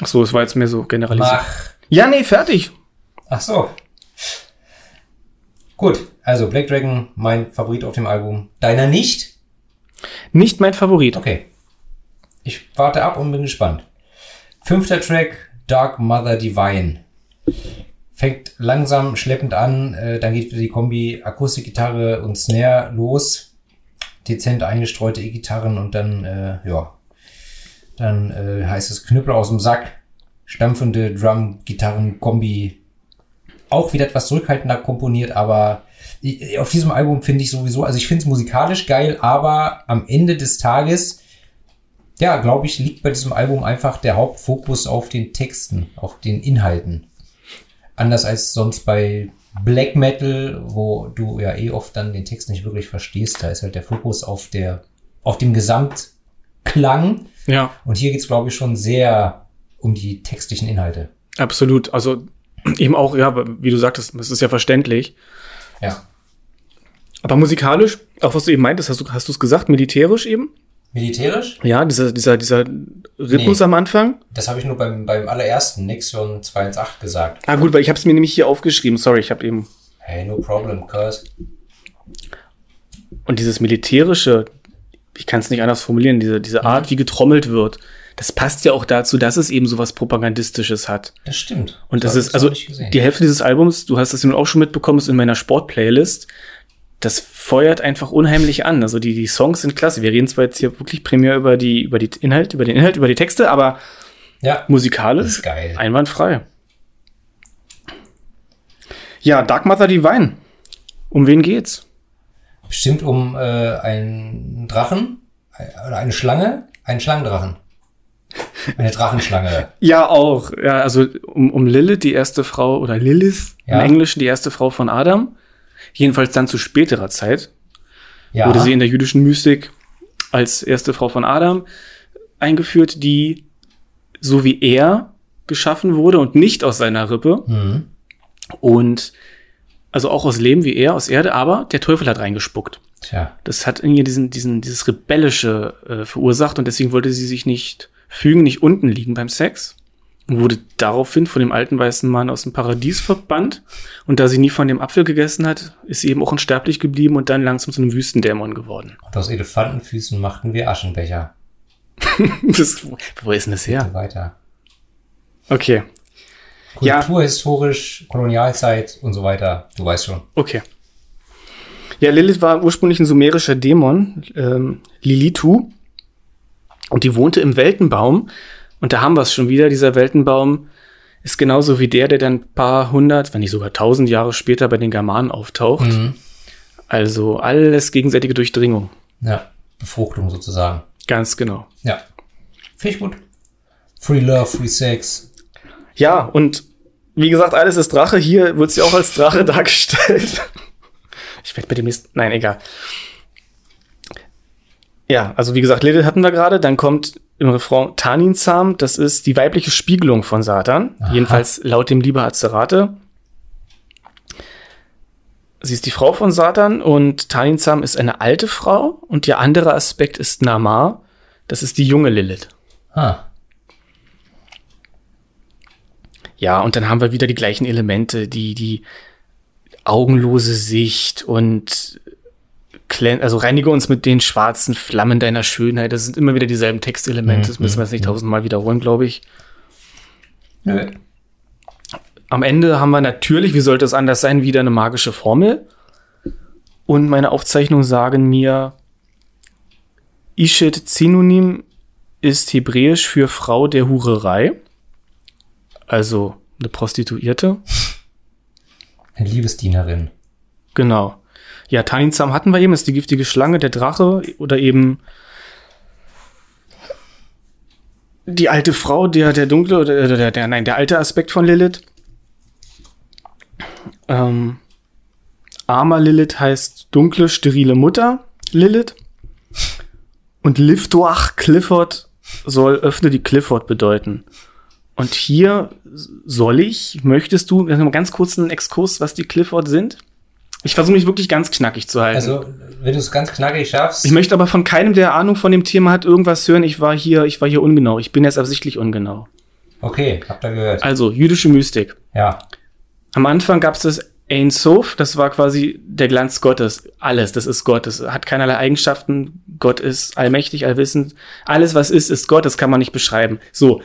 S2: Ach so, es war jetzt mehr so generalisiert.
S1: Mach.
S2: Ja, nee, fertig.
S1: Ach so. Gut, also Black Dragon, mein Favorit auf dem Album. Deiner nicht?
S2: Nicht mein Favorit.
S1: Okay. Ich warte ab und bin gespannt. Fünfter Track, Dark Mother Divine. Fängt langsam schleppend an, äh, dann geht wieder die Kombi Akustikgitarre und Snare los. Dezent eingestreute E-Gitarren und dann, äh, ja, dann äh, heißt es Knüppel aus dem Sack, stampfende Drum-Gitarren-Kombi. Auch wieder etwas zurückhaltender komponiert, aber auf diesem Album finde ich sowieso, also ich finde es musikalisch geil, aber am Ende des Tages, ja, glaube ich, liegt bei diesem Album einfach der Hauptfokus auf den Texten, auf den Inhalten. Anders als sonst bei Black Metal, wo du ja eh oft dann den Text nicht wirklich verstehst. Da ist halt der Fokus auf der, auf dem Gesamtklang.
S2: Ja,
S1: Und hier geht's glaube ich, schon sehr um die textlichen Inhalte.
S2: absolut. Also eben auch, ja, wie du sagtest, das ist ja verständlich.
S1: Ja.
S2: Aber musikalisch, auch was du eben meintest, hast du hast du es gesagt, militärisch eben?
S1: Militärisch?
S2: Ja, dieser, dieser, dieser Rhythmus
S1: Nee.
S2: am Anfang.
S1: Das habe ich nur beim, beim allerersten Nexion 218 gesagt.
S2: Ah, gut, weil ich habe es mir nämlich hier aufgeschrieben. Sorry, ich habe eben.
S1: Hey, no problem, cuz.
S2: Und dieses militärische, ich kann es nicht anders formulieren, diese, diese Art, wie getrommelt wird, das passt ja auch dazu, dass es eben sowas Propagandistisches hat.
S1: Das stimmt.
S2: Und das
S1: hab
S2: ist, also die Hälfte dieses Albums, du hast das ja nun auch schon mitbekommen, ist in meiner Sport-Playlist. Das feuert einfach unheimlich an. Also die, die Songs sind klasse. Wir reden zwar jetzt hier wirklich primär über die, über die Inhalt, über den Inhalt, über die Texte, aber
S1: ja,
S2: musikalisch einwandfrei. Ja, Dark Mother Divine. Um wen geht's?
S1: Bestimmt um äh, einen Drachen oder eine Schlange, einen Schlangendrachen. Eine Drachenschlange.
S2: Ja, auch. Ja, also um, um Lilith, die erste Frau, oder Lilith
S1: Ja.
S2: im Englischen, die erste Frau von Adam. Jedenfalls dann zu späterer Zeit.
S1: Ja,
S2: wurde sie in der jüdischen Mystik als erste Frau von Adam eingeführt, die so wie er geschaffen wurde und nicht aus seiner Rippe
S1: mhm.
S2: und also auch aus Leben wie er, aus Erde, aber der Teufel hat reingespuckt.
S1: Tja,
S2: Das hat in ihr diesen, diesen, dieses Rebellische äh, verursacht und deswegen wollte sie sich nicht fügen, nicht unten liegen beim Sex und wurde daraufhin von dem alten weißen Mann aus dem Paradies verbannt. Und da sie nie von dem Apfel gegessen hat, ist sie eben auch unsterblich geblieben und dann langsam zu einem Wüstendämon geworden.
S1: und aus Elefantenfüßen machten wir Aschenbecher.
S2: Das, wo ist denn das her?
S1: Weiter.
S2: Okay, Ja.
S1: Kulturhistorisch, Kolonialzeit und so weiter. Du weißt schon.
S2: okay. Ja, Lilith war ursprünglich ein sumerischer Dämon, ähm, Lilitu. Und die wohnte im Weltenbaum. Und da haben wir es schon wieder. Dieser Weltenbaum ist genauso wie der, der dann ein paar hundert, wenn nicht sogar tausend Jahre später bei den Germanen auftaucht.
S1: Mhm.
S2: Also alles gegenseitige Durchdringung.
S1: Ja, Befruchtung sozusagen.
S2: Ganz genau.
S1: Ja. Finde ich gut. Free Love, Free Sex.
S2: Ja, und wie gesagt, alles ist Drache. Hier wird sie auch als Drache dargestellt. Ich werde mit dem nächsten. Nein, egal. Ja, also wie gesagt, Lilith hatten wir gerade. Dann kommt im Refrain Taninzam. Das ist die weibliche Spiegelung von Satan.
S1: Aha.
S2: Jedenfalls laut dem Liber Azerate. Sie ist die Frau von Satan und Taninzam ist eine alte Frau. Und der andere Aspekt ist Namar. Das ist die junge Lilith.
S1: Ah,
S2: Ja, und dann haben wir wieder die gleichen Elemente, die, die augenlose Sicht und also reinige uns mit den schwarzen Flammen deiner Schönheit. Das sind immer wieder dieselben Textelemente. Das müssen wir jetzt nicht tausendmal wiederholen, glaube ich.
S1: nö.
S2: Am Ende haben wir natürlich, wie sollte es anders sein, wieder eine magische Formel. Und meine Aufzeichnungen sagen mir, Ishet Synonym ist hebräisch für Frau der Hurerei. Also eine Prostituierte.
S1: Eine Liebesdienerin.
S2: Genau. Ja, Taninzam hatten wir eben, ist die giftige Schlange, der Drache oder eben die alte Frau, der, der dunkle oder der, der, nein, der alte Aspekt von Lilith. Ähm, Armer Lilith heißt dunkle, sterile Mutter Lilith. Und Liftoach Clifford soll öffne die Clifford bedeuten. Und hier soll ich, möchtest du, mal ganz kurz einen Exkurs, was die Clifford sind? Ich versuche mich wirklich ganz knackig zu halten.
S1: Also, wenn du es ganz knackig schaffst.
S2: Ich möchte aber von keinem, der Ahnung von dem Thema hat, irgendwas hören. Ich war hier, ich war hier ungenau. Ich bin jetzt absichtlich ungenau.
S1: Okay, habt ihr gehört.
S2: Also, jüdische Mystik.
S1: Ja.
S2: Am Anfang gab es das Ein Sof, das war quasi der Glanz Gottes. Alles, das ist Gott. Das hat keinerlei Eigenschaften. Gott ist allmächtig, allwissend. Alles, was ist, ist Gott. Das kann man nicht beschreiben. So.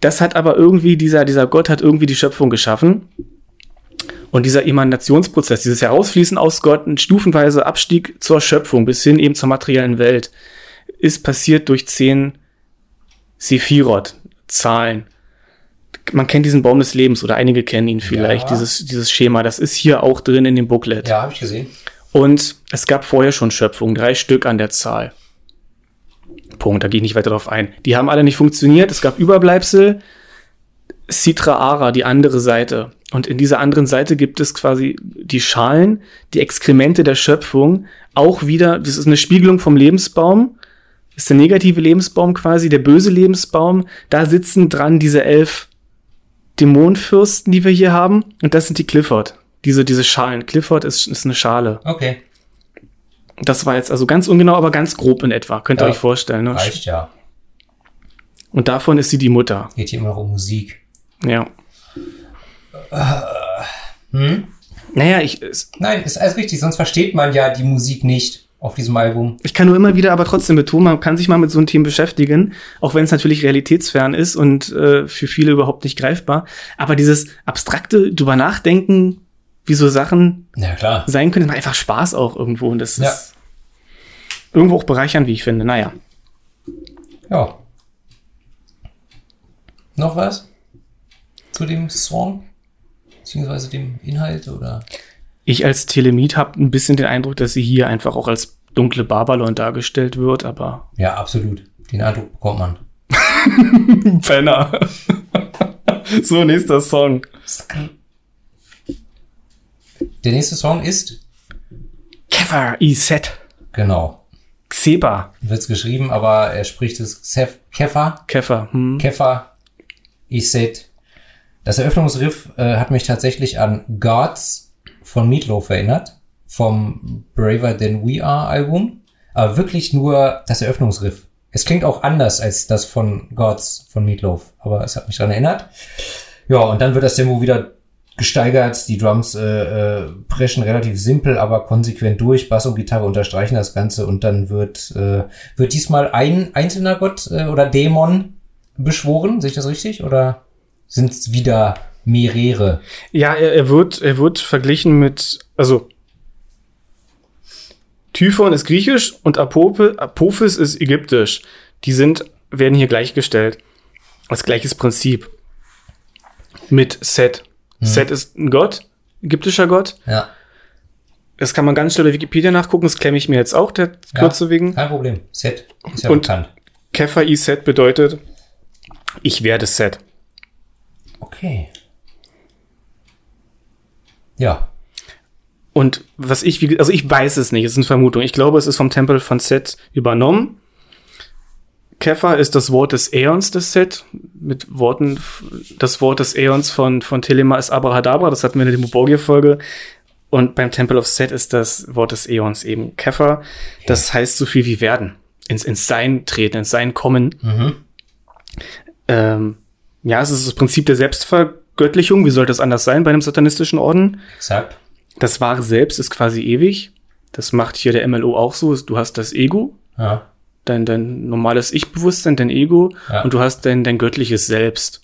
S2: Das hat aber irgendwie, dieser, dieser Gott hat irgendwie die Schöpfung geschaffen. Und dieser Emanationsprozess, dieses Herausfließen aus Gott, ein stufenweise Abstieg zur Schöpfung bis hin eben zur materiellen Welt, ist passiert durch zehn Sephirot, Zahlen. Man kennt diesen Baum des Lebens oder einige kennen ihn vielleicht,
S1: Ja.
S2: dieses, dieses Schema. Das ist hier auch drin in dem Booklet.
S1: Ja, habe ich gesehen.
S2: Und es gab vorher schon Schöpfungen, drei Stück an der Zahl. Punkt, da gehe ich nicht weiter drauf ein. Die haben alle nicht funktioniert, es gab Überbleibsel. Citra Ara, die andere Seite. Und in dieser anderen Seite gibt es quasi die Schalen, die Exkremente der Schöpfung. Auch wieder, das ist eine Spiegelung vom Lebensbaum. Ist der negative Lebensbaum quasi, der böse Lebensbaum. Da sitzen dran diese elf Dämonenfürsten, die wir hier haben. Und das sind die Clifford. Diese, diese Schalen. Clifford ist, ist eine Schale.
S1: Okay.
S2: Das war jetzt also ganz ungenau, aber ganz grob in etwa. Könnt ihr
S1: Ja.
S2: euch vorstellen. Ne?
S1: Reicht ja.
S2: Und davon ist sie die Mutter.
S1: Geht hier immer noch um Musik.
S2: Ja.
S1: Hm?
S2: Naja, ich, es,
S1: Nein, ist alles richtig, sonst versteht man ja die Musik nicht auf diesem Album.
S2: ich kann nur immer wieder aber trotzdem betonen, man kann sich mal mit so einem Thema beschäftigen, auch wenn es natürlich realitätsfern ist und äh, für viele überhaupt nicht greifbar. Aber dieses abstrakte drüber nachdenken, wie so Sachen
S1: Ja, klar.
S2: sein können, macht einfach Spaß auch irgendwo. Und das
S1: Ja.
S2: ist irgendwo auch bereichernd, wie ich finde. Naja.
S1: Ja. Noch was zu dem Song? Beziehungsweise dem Inhalt oder?
S2: Ich als Telemit habe ein bisschen den Eindruck, dass sie hier einfach auch als dunkle Babylon dargestellt wird, aber
S1: Ja, absolut. Den Eindruck bekommt man.
S2: Penner. so, nächster Song.
S1: Der nächste Song ist,
S2: Kefar Iset.
S1: genau,
S2: Xeba.
S1: wird's geschrieben, aber er spricht es Sef Kefa,
S2: Kefar. Hm.
S1: Kefa, Iset. Das Eröffnungsriff äh, hat mich tatsächlich an Gods von Meatloaf erinnert, vom Braver Than We Are Album, aber wirklich nur das Eröffnungsriff. Es klingt auch anders als das von Gods von Meatloaf, aber es hat mich daran erinnert. Ja, und dann wird das Tempo wieder gesteigert. Die Drums äh, äh, preschen relativ simpel, aber konsequent durch. Bass und Gitarre unterstreichen das Ganze und dann wird, äh, wird diesmal ein einzelner Gott äh, oder Dämon beschworen. Sehe ich das richtig? Oder sind es wieder mehrere?
S2: Ja, er, er wird, er wird verglichen mit, also Typhon ist griechisch und Apope, Apophis ist ägyptisch. Die sind, werden hier gleichgestellt. Als gleiches Prinzip. Mit Set. Set ist ein Gott, ägyptischer Gott.
S1: Ja,
S2: Das kann man ganz schnell bei Wikipedia nachgucken, das klemme ich mir jetzt auch, der
S1: Ja.
S2: Kürze wegen.
S1: kein Problem. Set ist ja
S2: Und-
S1: bekannt.
S2: Keffer i Set bedeutet, ich werde Set.
S1: Okay. Ja,
S2: Und was ich, wie, also ich weiß es nicht, es ist eine Vermutung. Ich glaube, es ist vom Tempel von Set übernommen. Keffer ist das Wort des Äons des Set. Mit Worten, das Wort des Äons von, von Telema ist Abrahadabra. Das hatten wir in der Demoborgia-Folge. Und beim Temple of Set ist das Wort des Äons eben Keffer. Das heißt so viel wie werden. Ins, ins Sein treten, ins Sein kommen.
S1: mhm.
S2: Ähm, ja, es ist das Prinzip der Selbstvergöttlichung. Wie sollte es anders sein bei einem satanistischen Orden?
S1: exakt.
S2: Das wahre Selbst ist quasi ewig. Das macht hier der MLO auch so. Du hast das Ego,
S1: Ja,
S2: dein, dein normales Ich-Bewusstsein, dein Ego
S1: Ja.
S2: und du hast dein, dein göttliches Selbst.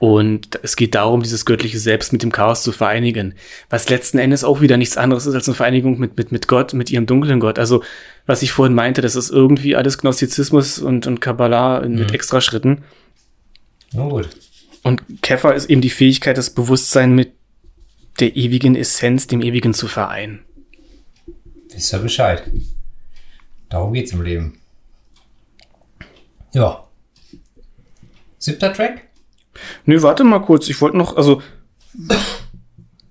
S2: Und es geht darum, dieses göttliche Selbst mit dem Chaos zu vereinigen. Was letzten Endes auch wieder nichts anderes ist als eine Vereinigung mit, mit, mit Gott, mit ihrem dunklen Gott. Also, was ich vorhin meinte, das ist irgendwie alles Gnostizismus und, und Kabbalah in- mit Extraschritten.
S1: Nun gut.
S2: Und Keffer ist eben die Fähigkeit, das Bewusstsein mit der ewigen Essenz, dem Ewigen zu vereinen.
S1: Wisst ihr Bescheid. Darum geht's im Leben. Ja. Siebter Track?
S2: Nö, warte mal kurz. Ich wollte noch, also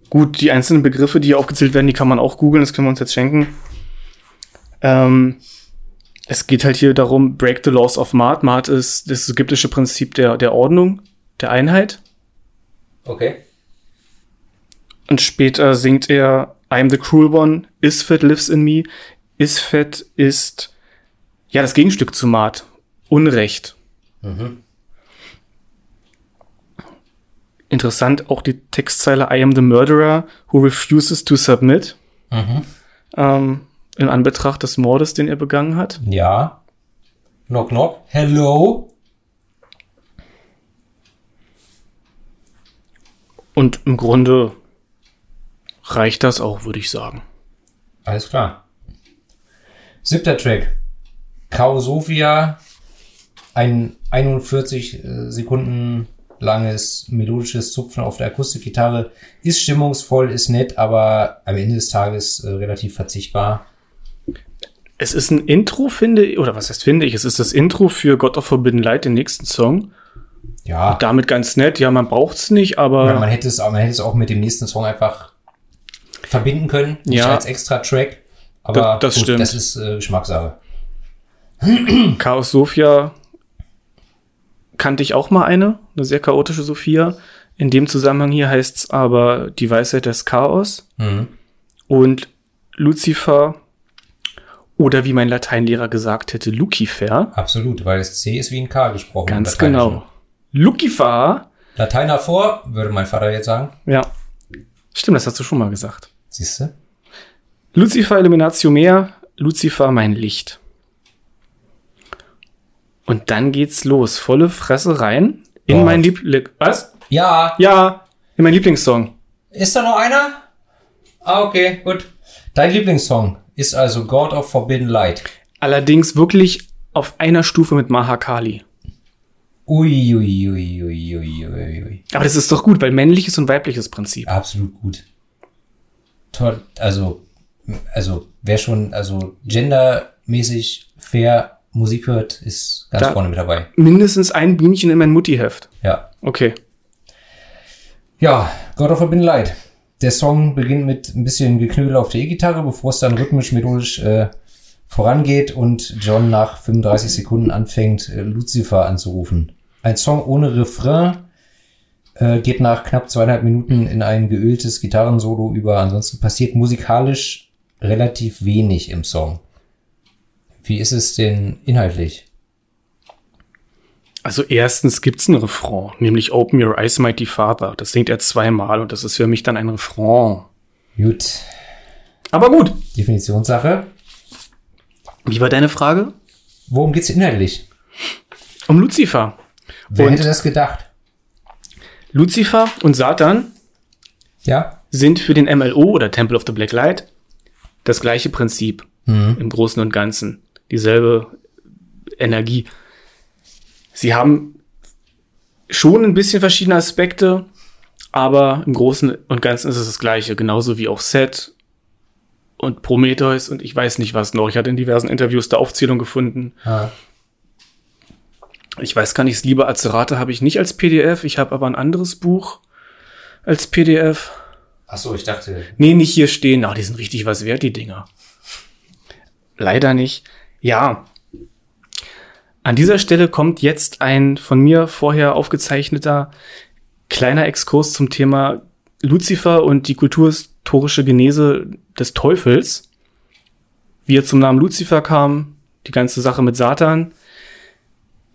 S2: Gut, die einzelnen Begriffe, die hier aufgezählt werden, die kann man auch googeln, das können wir uns jetzt schenken. Ähm, es geht halt hier darum, break the laws of Mart. Mart ist das ägyptische Prinzip der, der Ordnung, der Einheit.
S1: Okay.
S2: Und später singt er I'm the cruel one, Isfet lives in me. Isfet ist ja das Gegenstück zu Mart. Unrecht.
S1: Mhm.
S2: Interessant auch die Textzeile I am the murderer who refuses to submit.
S1: Mhm.
S2: Ähm, in Anbetracht des Mordes, den er begangen hat.
S1: Ja. Knock, knock. Hello.
S2: Und im Grunde reicht das auch, würde ich sagen.
S1: Alles klar. Siebter Track. Kao Sophia. Ein 41 äh, Sekunden langes melodisches Zupfen auf der Akustikgitarre. Ist stimmungsvoll, ist nett, aber am Ende des Tages äh, relativ verzichtbar.
S2: Es ist ein Intro, finde ich, oder was heißt finde ich? Es ist das Intro für God of Forbidden Light, den nächsten Song.
S1: Ja.
S2: Und damit ganz nett. Ja, man braucht's nicht, aber.
S1: Ja, man hätte es, man hätte es auch mit dem nächsten Song einfach verbinden können, nicht
S2: Ja.
S1: als extra Track. Aber
S2: Da- das stimmt.
S1: das ist äh, Geschmackssache.
S2: Chaos Sophia kannte ich auch mal eine, eine sehr chaotische Sophia. In dem Zusammenhang hier heißt's aber die Weisheit des Chaos
S1: Mhm.
S2: und Lucifer oder wie mein Lateinlehrer gesagt hätte, Lucifer.
S1: Absolut, weil das C ist wie ein K gesprochen.
S2: Ganz genau. Lucifer.
S1: Lateiner vor, würde mein Vater jetzt sagen.
S2: Ja. Stimmt, das hast du schon mal gesagt.
S1: Siehst du?
S2: Lucifer Illuminatio Mea, Lucifer mein Licht. Und dann geht's los. Volle Fresse rein in
S1: Gott.
S2: mein Liebling. Was?
S1: Ja.
S2: Ja, in mein Lieblingssong.
S1: Ist da noch einer? Ah, okay, gut. Dein Lieblingssong ist also God of Forbidden Light.
S2: Allerdings wirklich auf einer Stufe mit Mahakali.
S1: Ui, ui, ui, ui, ui, ui, ui.
S2: Aber das ist doch gut, weil männliches und weibliches Prinzip.
S1: Absolut gut. Toll. Also, also, wer schon, also, gendermäßig fair Musik hört, ist ganz
S2: Da-
S1: vorne mit dabei.
S2: Mindestens ein Bienchen in mein Muttiheft.
S1: Ja.
S2: Okay.
S1: Ja, God of Forbidden Light. Der Song beginnt mit ein bisschen Geknödel auf der E-Gitarre, bevor es dann rhythmisch, melodisch äh, vorangeht und John nach 35 Sekunden anfängt, äh, Lucifer anzurufen. Ein Song ohne Refrain äh, geht nach knapp zweieinhalb Minuten in ein geöltes Gitarrensolo über. Ansonsten passiert musikalisch relativ wenig im Song. Wie ist es denn inhaltlich?
S2: Also erstens gibt's einen Refrain, nämlich Open Your Eyes, Mighty Father. Das singt er zweimal und das ist für mich dann ein Refrain.
S1: Gut,
S2: Aber gut.
S1: Definitionssache.
S2: Wie war deine Frage?
S1: Worum geht's inhaltlich?
S2: Um Lucifer.
S1: Wer
S2: Und-
S1: hätte das gedacht?
S2: Lucifer und Satan
S1: Ja?
S2: sind für den MLO oder Temple of the Black Light das gleiche Prinzip
S1: Mhm.
S2: im Großen und Ganzen. Dieselbe Energie. Sie haben schon ein bisschen verschiedene Aspekte, aber im Großen und Ganzen ist es das gleiche. Genauso wie auch Set und Prometheus und ich weiß nicht was noch. Ich hatte in diversen Interviews da Aufzählung gefunden.
S1: Ah.
S2: Ich weiß gar nicht, liebe Azerate habe ich nicht als PDF. Ich habe aber ein anderes Buch als PDF.
S1: Ach so, ich dachte.
S2: Nee, nicht hier stehen. Ach, die sind richtig was wert, die Dinger. Leider nicht. Ja. An dieser Stelle kommt jetzt ein von mir vorher aufgezeichneter kleiner Exkurs zum Thema Lucifer und die kulturhistorische Genese des Teufels. Wie er zum Namen Lucifer kam, die ganze Sache mit Satan.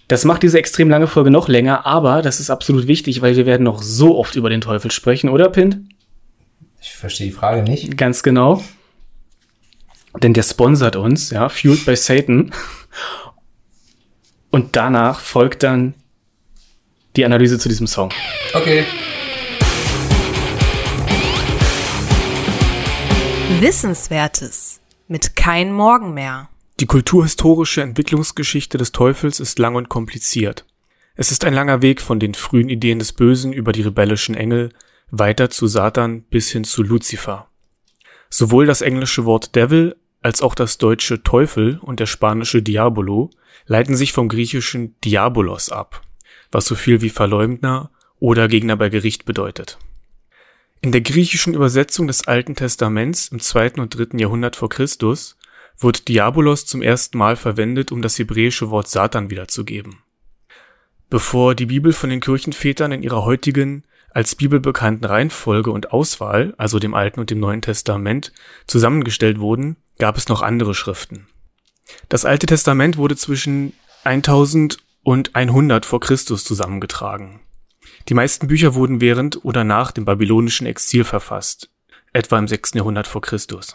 S2: Das macht diese extrem lange Folge noch länger, aber das ist absolut wichtig, weil wir werden noch so oft über den Teufel sprechen, oder Pint?
S1: Ich verstehe die Frage nicht.
S2: Ganz genau. Denn der sponsert uns, ja, Fueled by Satan. Und danach folgt dann die Analyse zu diesem Song.
S1: Okay.
S3: Wissenswertes mit kein Morgen mehr.
S2: Die kulturhistorische Entwicklungsgeschichte des Teufels ist lang und kompliziert. Es ist ein langer Weg von den frühen Ideen des Bösen über die rebellischen Engel weiter zu Satan bis hin zu Lucifer. Sowohl das englische Wort Devil als auch das deutsche Teufel und der spanische Diabolo leiten sich vom griechischen Diabolos ab, was so viel wie Verleumdner oder Gegner bei Gericht bedeutet. In der griechischen Übersetzung des Alten Testaments im zweiten und dritten Jahrhundert vor Christus wird Diabolos zum ersten Mal verwendet, um das hebräische Wort Satan wiederzugeben. Bevor die Bibel von den Kirchenvätern in ihrer heutigen als Bibel bekannten Reihenfolge und Auswahl, also dem Alten und dem Neuen Testament, zusammengestellt wurden, gab es noch andere Schriften. Das Alte Testament wurde zwischen 1000 und 100 vor Christus zusammengetragen. Die meisten Bücher wurden während oder nach dem babylonischen Exil verfasst, etwa im 6. Jahrhundert vor Christus.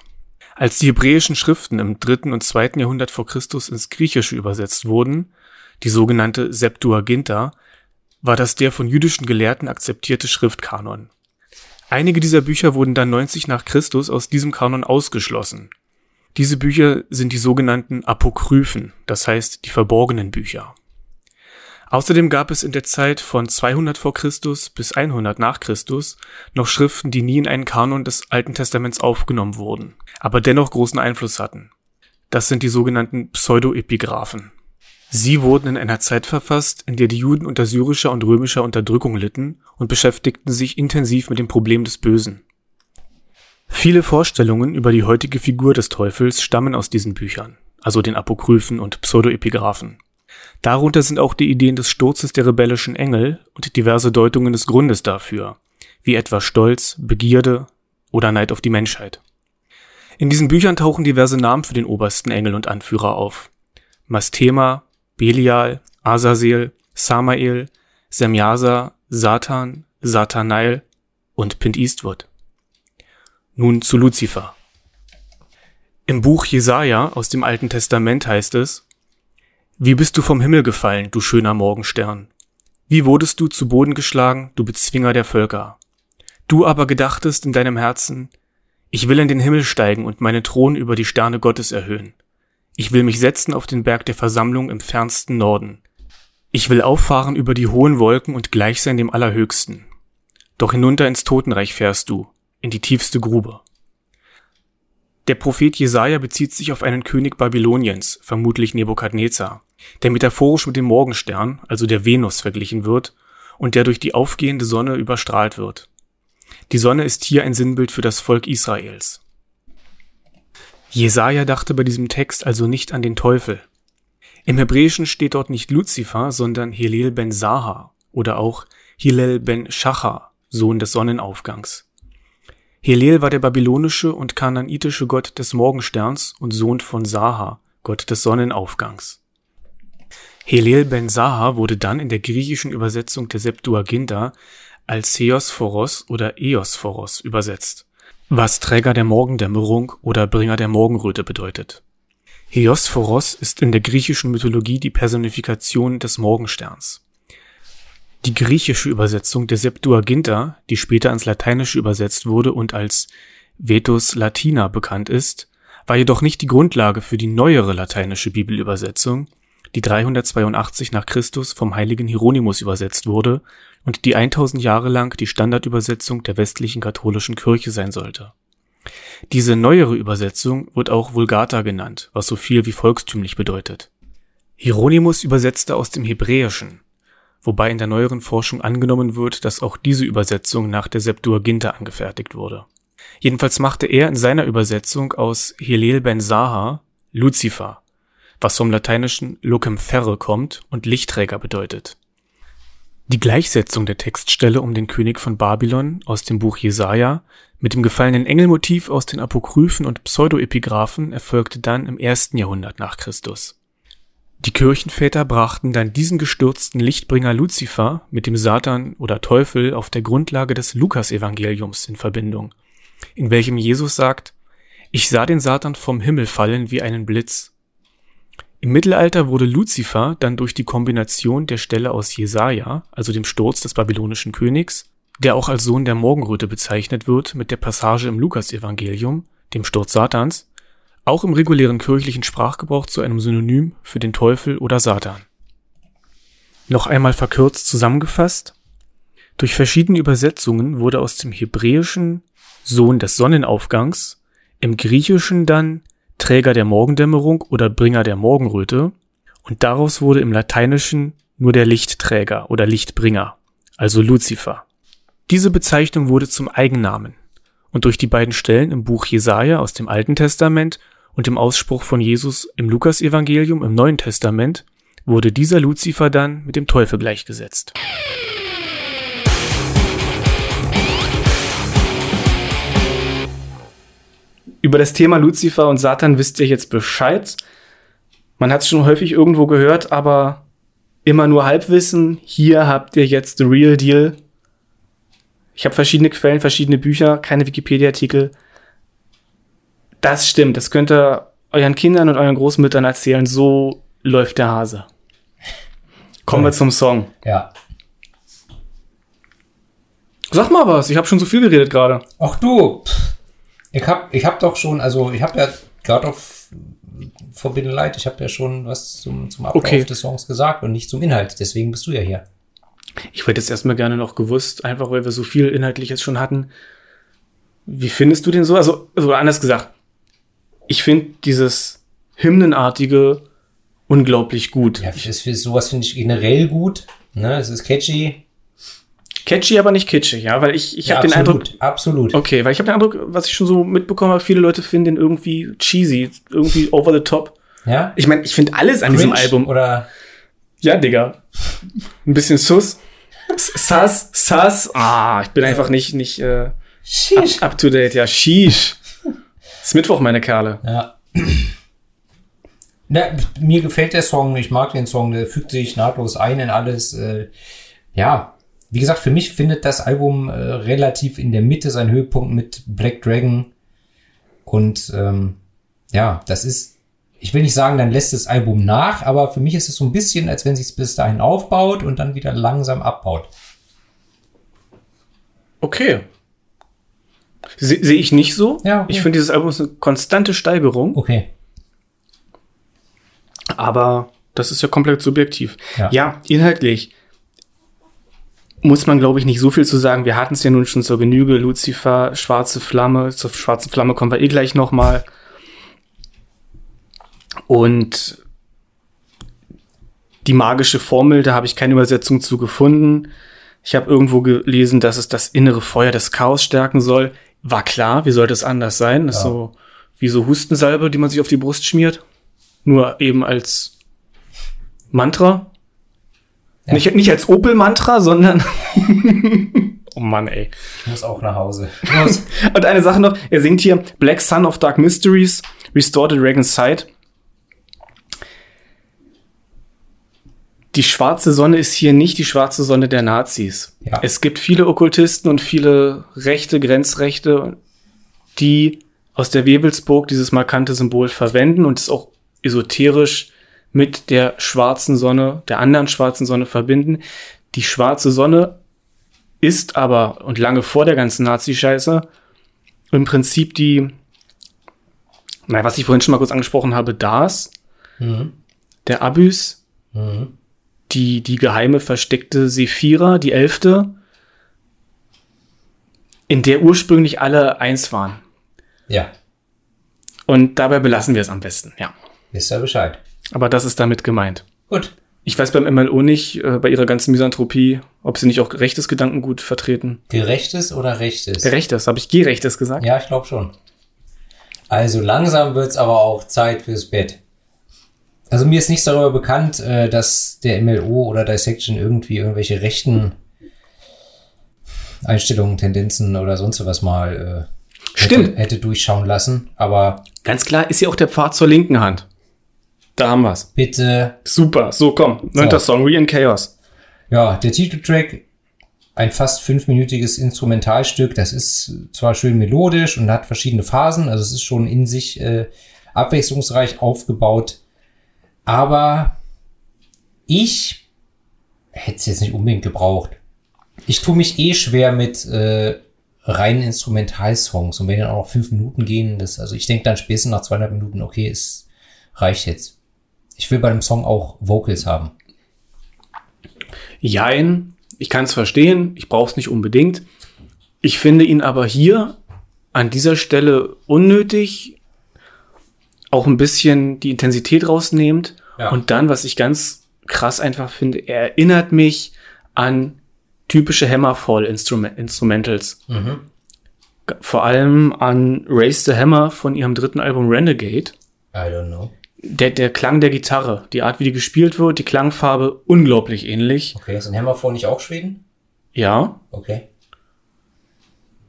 S2: Als die hebräischen Schriften im 3. und 2. Jahrhundert vor Christus ins Griechische übersetzt wurden, die sogenannte Septuaginta, war das der von jüdischen Gelehrten akzeptierte Schriftkanon. Einige dieser Bücher wurden dann 90 nach Christus aus diesem Kanon ausgeschlossen. Diese Bücher sind die sogenannten Apokryphen, das heißt die verborgenen Bücher. Außerdem gab es in der Zeit von 200 vor Christus bis 100 nach Christus noch Schriften, die nie in einen Kanon des Alten Testaments aufgenommen wurden, aber dennoch großen Einfluss hatten. Das sind die sogenannten Pseudoepigraphen. Sie wurden in einer Zeit verfasst, in der die Juden unter syrischer und römischer Unterdrückung litten und beschäftigten sich intensiv mit dem Problem des Bösen. Viele Vorstellungen über die heutige Figur des Teufels stammen aus diesen Büchern, also den Apokryphen und Pseudoepigraphen. Darunter sind auch die Ideen des Sturzes der rebellischen Engel und diverse Deutungen des Grundes dafür, wie etwa Stolz, Begierde oder Neid auf die Menschheit. In diesen Büchern tauchen diverse Namen für den obersten Engel und Anführer auf. Mastema, Belial, Azazel, Samael, Semjasa, Satan, Satanael und Pint Eastwood. Nun zu Luzifer. Im Buch Jesaja aus dem Alten Testament heißt es, wie bist du vom Himmel gefallen, du schöner Morgenstern? Wie wurdest du zu Boden geschlagen, du Bezwinger der Völker? Du aber gedachtest in deinem Herzen, ich will in den Himmel steigen und meinen Thron über die Sterne Gottes erhöhen. Ich will mich setzen auf den Berg der Versammlung im fernsten Norden. Ich will auffahren über die hohen Wolken und gleich sein dem Allerhöchsten. Doch hinunter ins Totenreich fährst du, in die tiefste Grube. Der Prophet Jesaja bezieht sich auf einen König Babyloniens, vermutlich Nebukadnezar, der metaphorisch mit dem Morgenstern, also der Venus, verglichen wird und der durch die aufgehende Sonne überstrahlt wird. Die Sonne ist hier ein Sinnbild für das Volk Israels. Jesaja dachte bei diesem Text also nicht an den Teufel. Im Hebräischen steht dort nicht Luzifer, sondern Hillel ben Saha oder auch Hillel ben Shachar, Sohn des Sonnenaufgangs. Hillel war der babylonische und kananitische Gott des Morgensterns und Sohn von Saha, Gott des Sonnenaufgangs. Helel ben Saha wurde dann in der griechischen Übersetzung der Septuaginta als Theosphoros oder Eosphoros übersetzt, was Träger der Morgendämmerung oder Bringer der Morgenröte bedeutet. Heosphoros ist in der griechischen Mythologie die Personifikation des Morgensterns. Die griechische Übersetzung der Septuaginta, die später ans Lateinische übersetzt wurde und als Vetus Latina bekannt ist, war jedoch nicht die Grundlage für die neuere lateinische Bibelübersetzung, die 382 nach Christus vom heiligen Hieronymus übersetzt wurde und die 1000 Jahre lang die Standardübersetzung der westlichen katholischen Kirche sein sollte. Diese neuere Übersetzung wird auch Vulgata genannt, was so viel wie volkstümlich bedeutet. Hieronymus übersetzte aus dem Hebräischen, wobei in der neueren Forschung angenommen wird, dass auch diese Übersetzung nach der Septuaginta angefertigt wurde. Jedenfalls machte er in seiner Übersetzung aus Hillel ben Saha Luzifer, was vom lateinischen lucem ferre kommt und Lichtträger bedeutet. Die Gleichsetzung der Textstelle um den König von Babylon aus dem Buch Jesaja mit dem gefallenen Engelmotiv aus den Apokryphen und Pseudoepigraphen erfolgte dann im ersten Jahrhundert nach Christus. Die Kirchenväter brachten dann diesen gestürzten Lichtbringer Luzifer mit dem Satan oder Teufel auf der Grundlage des Lukasevangeliums in Verbindung, in welchem Jesus sagt, ich sah den Satan vom Himmel fallen wie einen Blitz. Im Mittelalter wurde Luzifer dann durch die Kombination der Stelle aus Jesaja, also dem Sturz des babylonischen Königs, der auch als Sohn der Morgenröte bezeichnet wird, mit der Passage im Lukasevangelium, dem Sturz Satans, auch im regulären kirchlichen Sprachgebrauch zu einem Synonym für den Teufel oder Satan. Noch einmal verkürzt zusammengefasst. Durch verschiedene Übersetzungen wurde aus dem Hebräischen Sohn des Sonnenaufgangs, im Griechischen dann Träger der Morgendämmerung oder Bringer der Morgenröte, und daraus wurde im Lateinischen nur der Lichtträger oder Lichtbringer, also Luzifer. Diese Bezeichnung wurde zum Eigennamen. Und durch die beiden Stellen im Buch Jesaja aus dem Alten Testament und dem Ausspruch von Jesus im Lukasevangelium im Neuen Testament wurde dieser Luzifer dann mit dem Teufel gleichgesetzt. Über das Thema Luzifer und Satan wisst ihr jetzt Bescheid. Man hat es schon häufig irgendwo gehört, aber immer nur Halbwissen. Hier habt ihr jetzt the real deal. Ich habe verschiedene Quellen, verschiedene Bücher, keine Wikipedia-Artikel. Das stimmt. Das könnt ihr euren Kindern und euren Großmüttern erzählen. So läuft der Hase. Kommen wir zum Song.
S1: Ja.
S2: Sag mal was. Ich habe schon so viel geredet gerade.
S1: Ach du, ich hab, ich hab doch schon, also ich habe ja gerade auf Forbidden Light, ich habe ja schon was zum, zum Ablauf
S2: Okay.
S1: des Songs gesagt und nicht zum Inhalt. Deswegen bist du ja hier.
S2: Ich hätte jetzt erstmal gerne noch gewusst, einfach weil wir so viel inhaltlich jetzt schon hatten. Wie findest du den so? Also, also anders gesagt, ich finde dieses Hymnenartige unglaublich gut.
S1: Ja, das, sowas finde ich generell gut. Ne, es ist catchy.
S2: Catchy, aber nicht kitschig, ja, weil ich, ich
S1: ja,
S2: habe den Eindruck,
S1: absolut,
S2: okay, weil ich habe den Eindruck, was ich schon so mitbekommen habe, viele Leute finden den irgendwie cheesy, irgendwie over the top.
S1: Ja?
S2: Ich meine, ich finde alles an diesem
S1: Cringe
S2: Album.
S1: Oder
S2: Ja, Digga. Ein bisschen sus. Sass, sass. Ah, ich bin einfach nicht, nicht äh, up, up to date. Ja, sheesh. Ist Mittwoch, meine Kerle.
S1: Ja. Na, mir gefällt der Song, ich mag den Song, der fügt sich nahtlos ein in alles. Äh, ja, wie gesagt, für mich findet das Album äh, relativ in der Mitte seinen Höhepunkt mit Black Dragon. Und ähm, ja, das ist, ich will nicht sagen, dann lässt das Album nach, aber für mich ist es so ein bisschen, als wenn sich bis dahin aufbaut und dann wieder langsam abbaut.
S2: Okay. Se- Sehe ich nicht so.
S1: Ja, okay.
S2: Ich finde, dieses Album ist eine konstante Steigerung,
S1: Okay.
S2: aber das ist ja komplett subjektiv.
S1: Ja.
S2: ja inhaltlich muss man, glaube ich, nicht so viel zu sagen. Wir hatten es ja nun schon zur Genüge. Lucifer, Schwarze Flamme. Zur Schwarzen Flamme kommen wir eh gleich noch mal. Und die magische Formel, da habe ich keine Übersetzung zu gefunden. Ich habe irgendwo gelesen, dass es das innere Feuer des Chaos stärken soll. War klar, wie sollte es anders sein? Das ist
S1: Ja.
S2: so wie so Hustensalbe, die man sich auf die Brust schmiert. Nur eben als Mantra.
S1: Ja.
S2: Nicht, nicht als Opel-Mantra, sondern. oh Mann, ey.
S1: Ich muss auch nach Hause.
S2: Und eine Sache noch, er singt hier Black Sun of Dark Mysteries, Restore the Dragon's Sight. Die schwarze Sonne ist hier nicht die schwarze Sonne der Nazis.
S1: Ja.
S2: Es gibt viele Okkultisten und viele Rechte, Grenzrechte, die aus der Webelsburg dieses markante Symbol verwenden und es auch esoterisch mit der schwarzen Sonne, der anderen schwarzen Sonne verbinden. Die schwarze Sonne ist aber, und lange vor der ganzen Nazi-Scheiße, im Prinzip die, naja, was ich vorhin schon mal kurz angesprochen habe, das,
S1: Mhm.
S2: der Abys,
S1: Mhm.
S2: Die, die geheime versteckte Sephira, die Elfte, in der ursprünglich alle eins waren.
S1: Ja,
S2: Und dabei belassen wir es am besten, ja.
S1: wisst ihr Bescheid.
S2: Aber das ist damit gemeint.
S1: Gut.
S2: Ich weiß beim MLO nicht, äh, bei ihrer ganzen Misanthropie, ob sie nicht auch rechtes Gedankengut vertreten.
S1: Gerechtes oder rechtes?
S2: Rechtes, habe ich gerechtes gesagt?
S1: Ja, ich glaube schon. Also langsam wird's aber auch Zeit fürs Bett. Also mir ist nichts darüber bekannt, äh, dass der MLO oder Dissection irgendwie irgendwelche rechten Einstellungen, Tendenzen oder sonst was mal äh. Hätte, hätte durchschauen lassen. Aber
S2: Ganz klar ist ja auch der Pfad zur linken Hand. Da haben wir's.
S1: bitte,
S2: Super, so komm. Neunter
S1: So.
S2: Song, Re in Chaos.
S1: ja, der Titeltrack, ein fast fünfminütiges Instrumentalstück, das ist zwar schön melodisch und hat verschiedene Phasen, also es ist schon in sich äh, abwechslungsreich aufgebaut, aber ich hätte es jetzt nicht unbedingt gebraucht. Ich tue mich eh schwer mit äh, reinen Instrumentalsongs und wenn dann auch noch fünf Minuten gehen, das, also ich denke dann spätestens nach zweieinhalb Minuten, okay, es reicht jetzt. Ich will bei dem Song auch Vocals haben.
S2: Jein, ich kann es verstehen, ich brauche es nicht unbedingt. Ich finde ihn aber hier an dieser Stelle unnötig, auch ein bisschen die Intensität rausnehmend.
S1: Ja.
S2: Und dann, was ich ganz krass einfach finde, er erinnert mich an typische Hammerfall-Instrumentals.
S1: Mhm.
S2: Vor allem an Raise the Hammer von ihrem dritten Album Renegade.
S1: I don't know.
S2: Der, der Klang der Gitarre, die Art, wie die gespielt wird, die Klangfarbe, unglaublich ähnlich.
S1: Okay, ist ein Hammerfall nicht auch Schweden?
S2: Ja.
S1: Okay.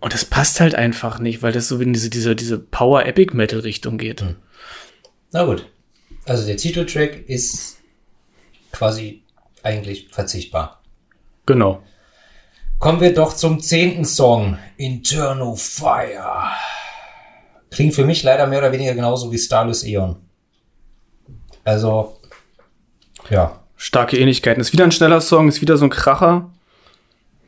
S2: Und das passt halt einfach nicht, weil das so in diese, diese, diese Power-Epic-Metal-Richtung geht.
S1: Na gut. Also der Titeltrack ist quasi eigentlich verzichtbar.
S2: Genau.
S1: Kommen wir doch zum zehnten Song, Internal Fire. Klingt für mich leider mehr oder weniger genauso wie Starless Eon. Also, ja.
S2: Starke Ähnlichkeiten. Ist wieder ein schneller Song, ist wieder so ein Kracher.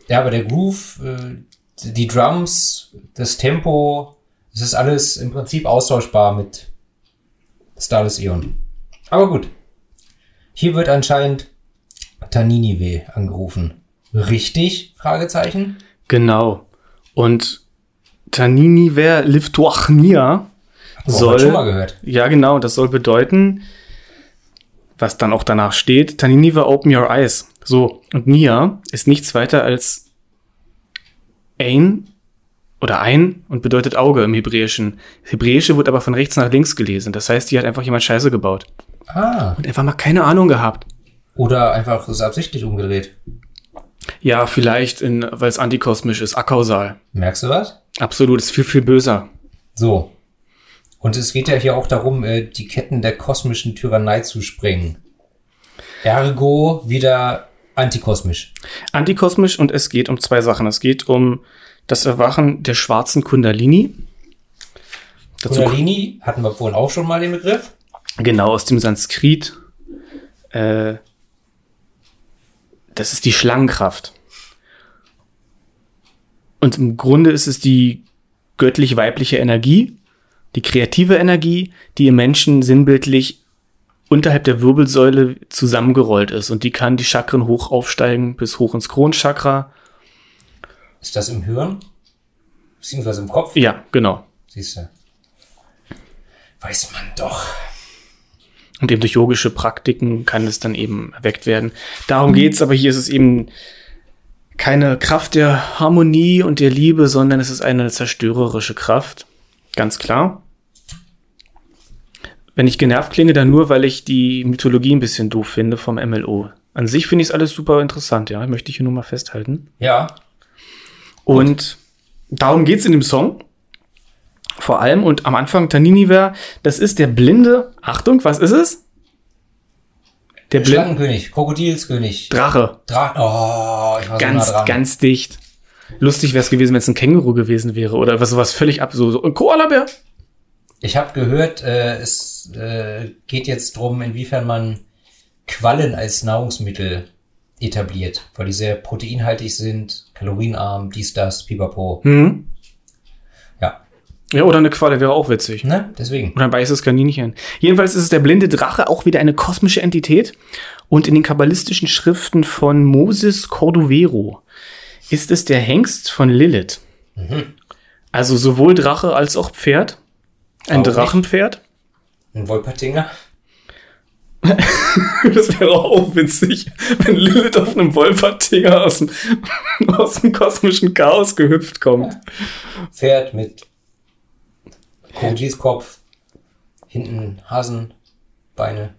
S1: Ja, aber der Groove, äh, die Drums, das Tempo, es ist alles im Prinzip austauschbar mit Starless Eon. Aber gut. Hier wird anscheinend Taninive angerufen. Richtig? Fragezeichen.
S2: Genau. Und Tanini ver Livtuachnia
S1: Haben wir
S2: soll.
S1: schon mal gehört.
S2: Ja, genau. Das soll bedeuten, was dann auch danach steht, Tanini ver Open Your Eyes. So. Und Nia ist nichts weiter als ein oder ein und bedeutet Auge im Hebräischen. Das Hebräische wird aber von rechts nach links gelesen. Das heißt, hier hat einfach jemand Scheiße gebaut.
S1: Ah.
S2: Und einfach mal keine Ahnung gehabt.
S1: Oder einfach so absichtlich umgedreht.
S2: Ja, vielleicht, in, weil es antikosmisch ist, akausal.
S1: Merkst du was?
S2: Absolut, ist viel, viel böser.
S1: So. Und es geht ja hier auch darum, äh, die Ketten der kosmischen Tyrannei zu sprengen. Ergo wieder antikosmisch.
S2: Antikosmisch und es geht um zwei Sachen. Es geht um das Erwachen der schwarzen Kundalini. Dazu
S1: Kundalini hatten wir vorhin auch schon mal den Begriff.
S2: genau aus dem Sanskrit. Äh, das ist die Schlangenkraft. Und im Grunde ist es die göttlich-weibliche Energie, die kreative Energie, die im Menschen sinnbildlich unterhalb der Wirbelsäule zusammengerollt ist. Und die kann die Chakren hoch aufsteigen bis hoch ins Kronchakra.
S1: Ist das im Hirn? Beziehungsweise im Kopf?
S2: Ja, genau.
S1: Siehst du. Weiß man doch.
S2: Und eben durch yogische Praktiken kann es dann eben erweckt werden. Darum geht's, aber hier ist es eben keine Kraft der Harmonie und der Liebe, sondern es ist eine zerstörerische Kraft. Ganz klar. Wenn ich genervt klinge, dann nur, weil ich die Mythologie ein bisschen doof finde vom MLO. An sich finde ich es alles super interessant, ja, möchte ich hier nur mal festhalten.
S1: Ja.
S2: Und darum geht's in dem Song. Vor allem und am Anfang Taniniver, das ist der blinde, Achtung, was ist es? Der blinde
S1: Schlangenkönig, Krokodilskönig.
S2: Drache.
S1: Drachen. Oh, ich war
S2: Ganz,
S1: so nah dran.
S2: ganz dicht. Lustig wäre es gewesen, wenn es ein Känguru gewesen wäre oder was sowas völlig ab, so, so ein Koalabär.
S1: Ich habe gehört, äh, es äh, geht jetzt drum, inwiefern man Quallen als Nahrungsmittel etabliert, weil die sehr proteinhaltig sind, kalorienarm, dies, das, pipapo.
S2: Hm.
S1: Ja,
S2: Ja, oder eine Qualle wäre auch witzig.
S1: ne? Deswegen.
S2: Oder ein weißes Kaninchen. Jedenfalls ist es der blinde Drache, auch wieder eine kosmische Entität. Und in den kabbalistischen Schriften von Moses Cordovero ist es der Hengst von Lilith. Also sowohl Drache als auch Pferd. Ein
S1: nicht?
S2: Drachenpferd.
S1: Ein Wolpertinger.
S2: Das wäre auch witzig, wenn Lilith auf einem Wolpertinger aus dem, aus dem kosmischen Chaos gehüpft kommt.
S1: Pferd mit Krokodilskopf, hinten Hasenbeine.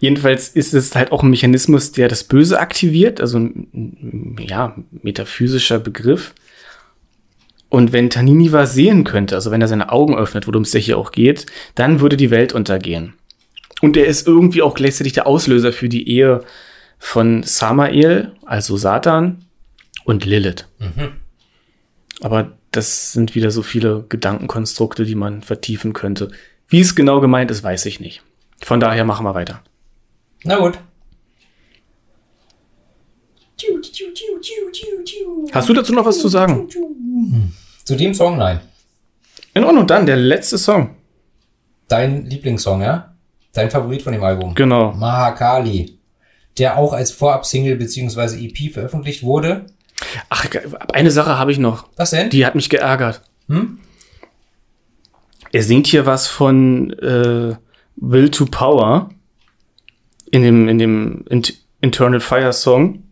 S2: Jedenfalls ist es halt auch ein Mechanismus, der das Böse aktiviert, also ein ja, metaphysischer Begriff. Und wenn Tanini was sehen könnte, also wenn er seine Augen öffnet, worum es ja hier auch geht, dann würde die Welt untergehen. Und er ist irgendwie auch gleichzeitig der Auslöser für die Ehe von Samael, also Satan, und Lilith. Aber das sind wieder so viele Gedankenkonstrukte, die man vertiefen könnte. Wie es genau gemeint ist, weiß ich nicht. Von daher machen wir weiter.
S1: Na gut.
S2: Hast du dazu noch was zu sagen?
S1: Zu dem Song, nein.
S2: In Ordnung, dann der letzte Song.
S1: Dein Lieblingssong, ja? Dein Favorit von dem Album.
S2: Genau.
S1: Mahakali. Der auch als Vorab-Single bzw. EP veröffentlicht wurde.
S2: Ach, eine Sache habe ich noch.
S1: Was denn?
S2: Die hat mich geärgert.
S1: Hm?
S2: Er singt hier was von äh, Will to Power in dem, in dem Int Internal Fire Song.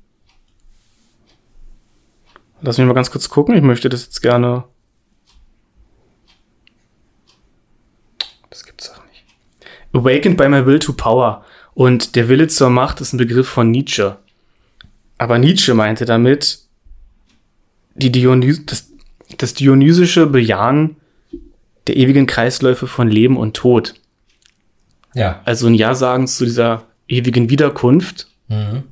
S2: Lass mich mal ganz kurz gucken. Ich möchte das jetzt gerne. Das gibt's auch nicht. Awakened by my will to power. Und der Wille zur Macht ist ein Begriff von Nietzsche. Aber Nietzsche meinte damit die Dionys das, das dionysische Bejahen der ewigen Kreisläufe von Leben und Tod.
S1: Ja.
S2: Also ein Ja sagen zu dieser ewigen Wiederkunft
S1: Mhm.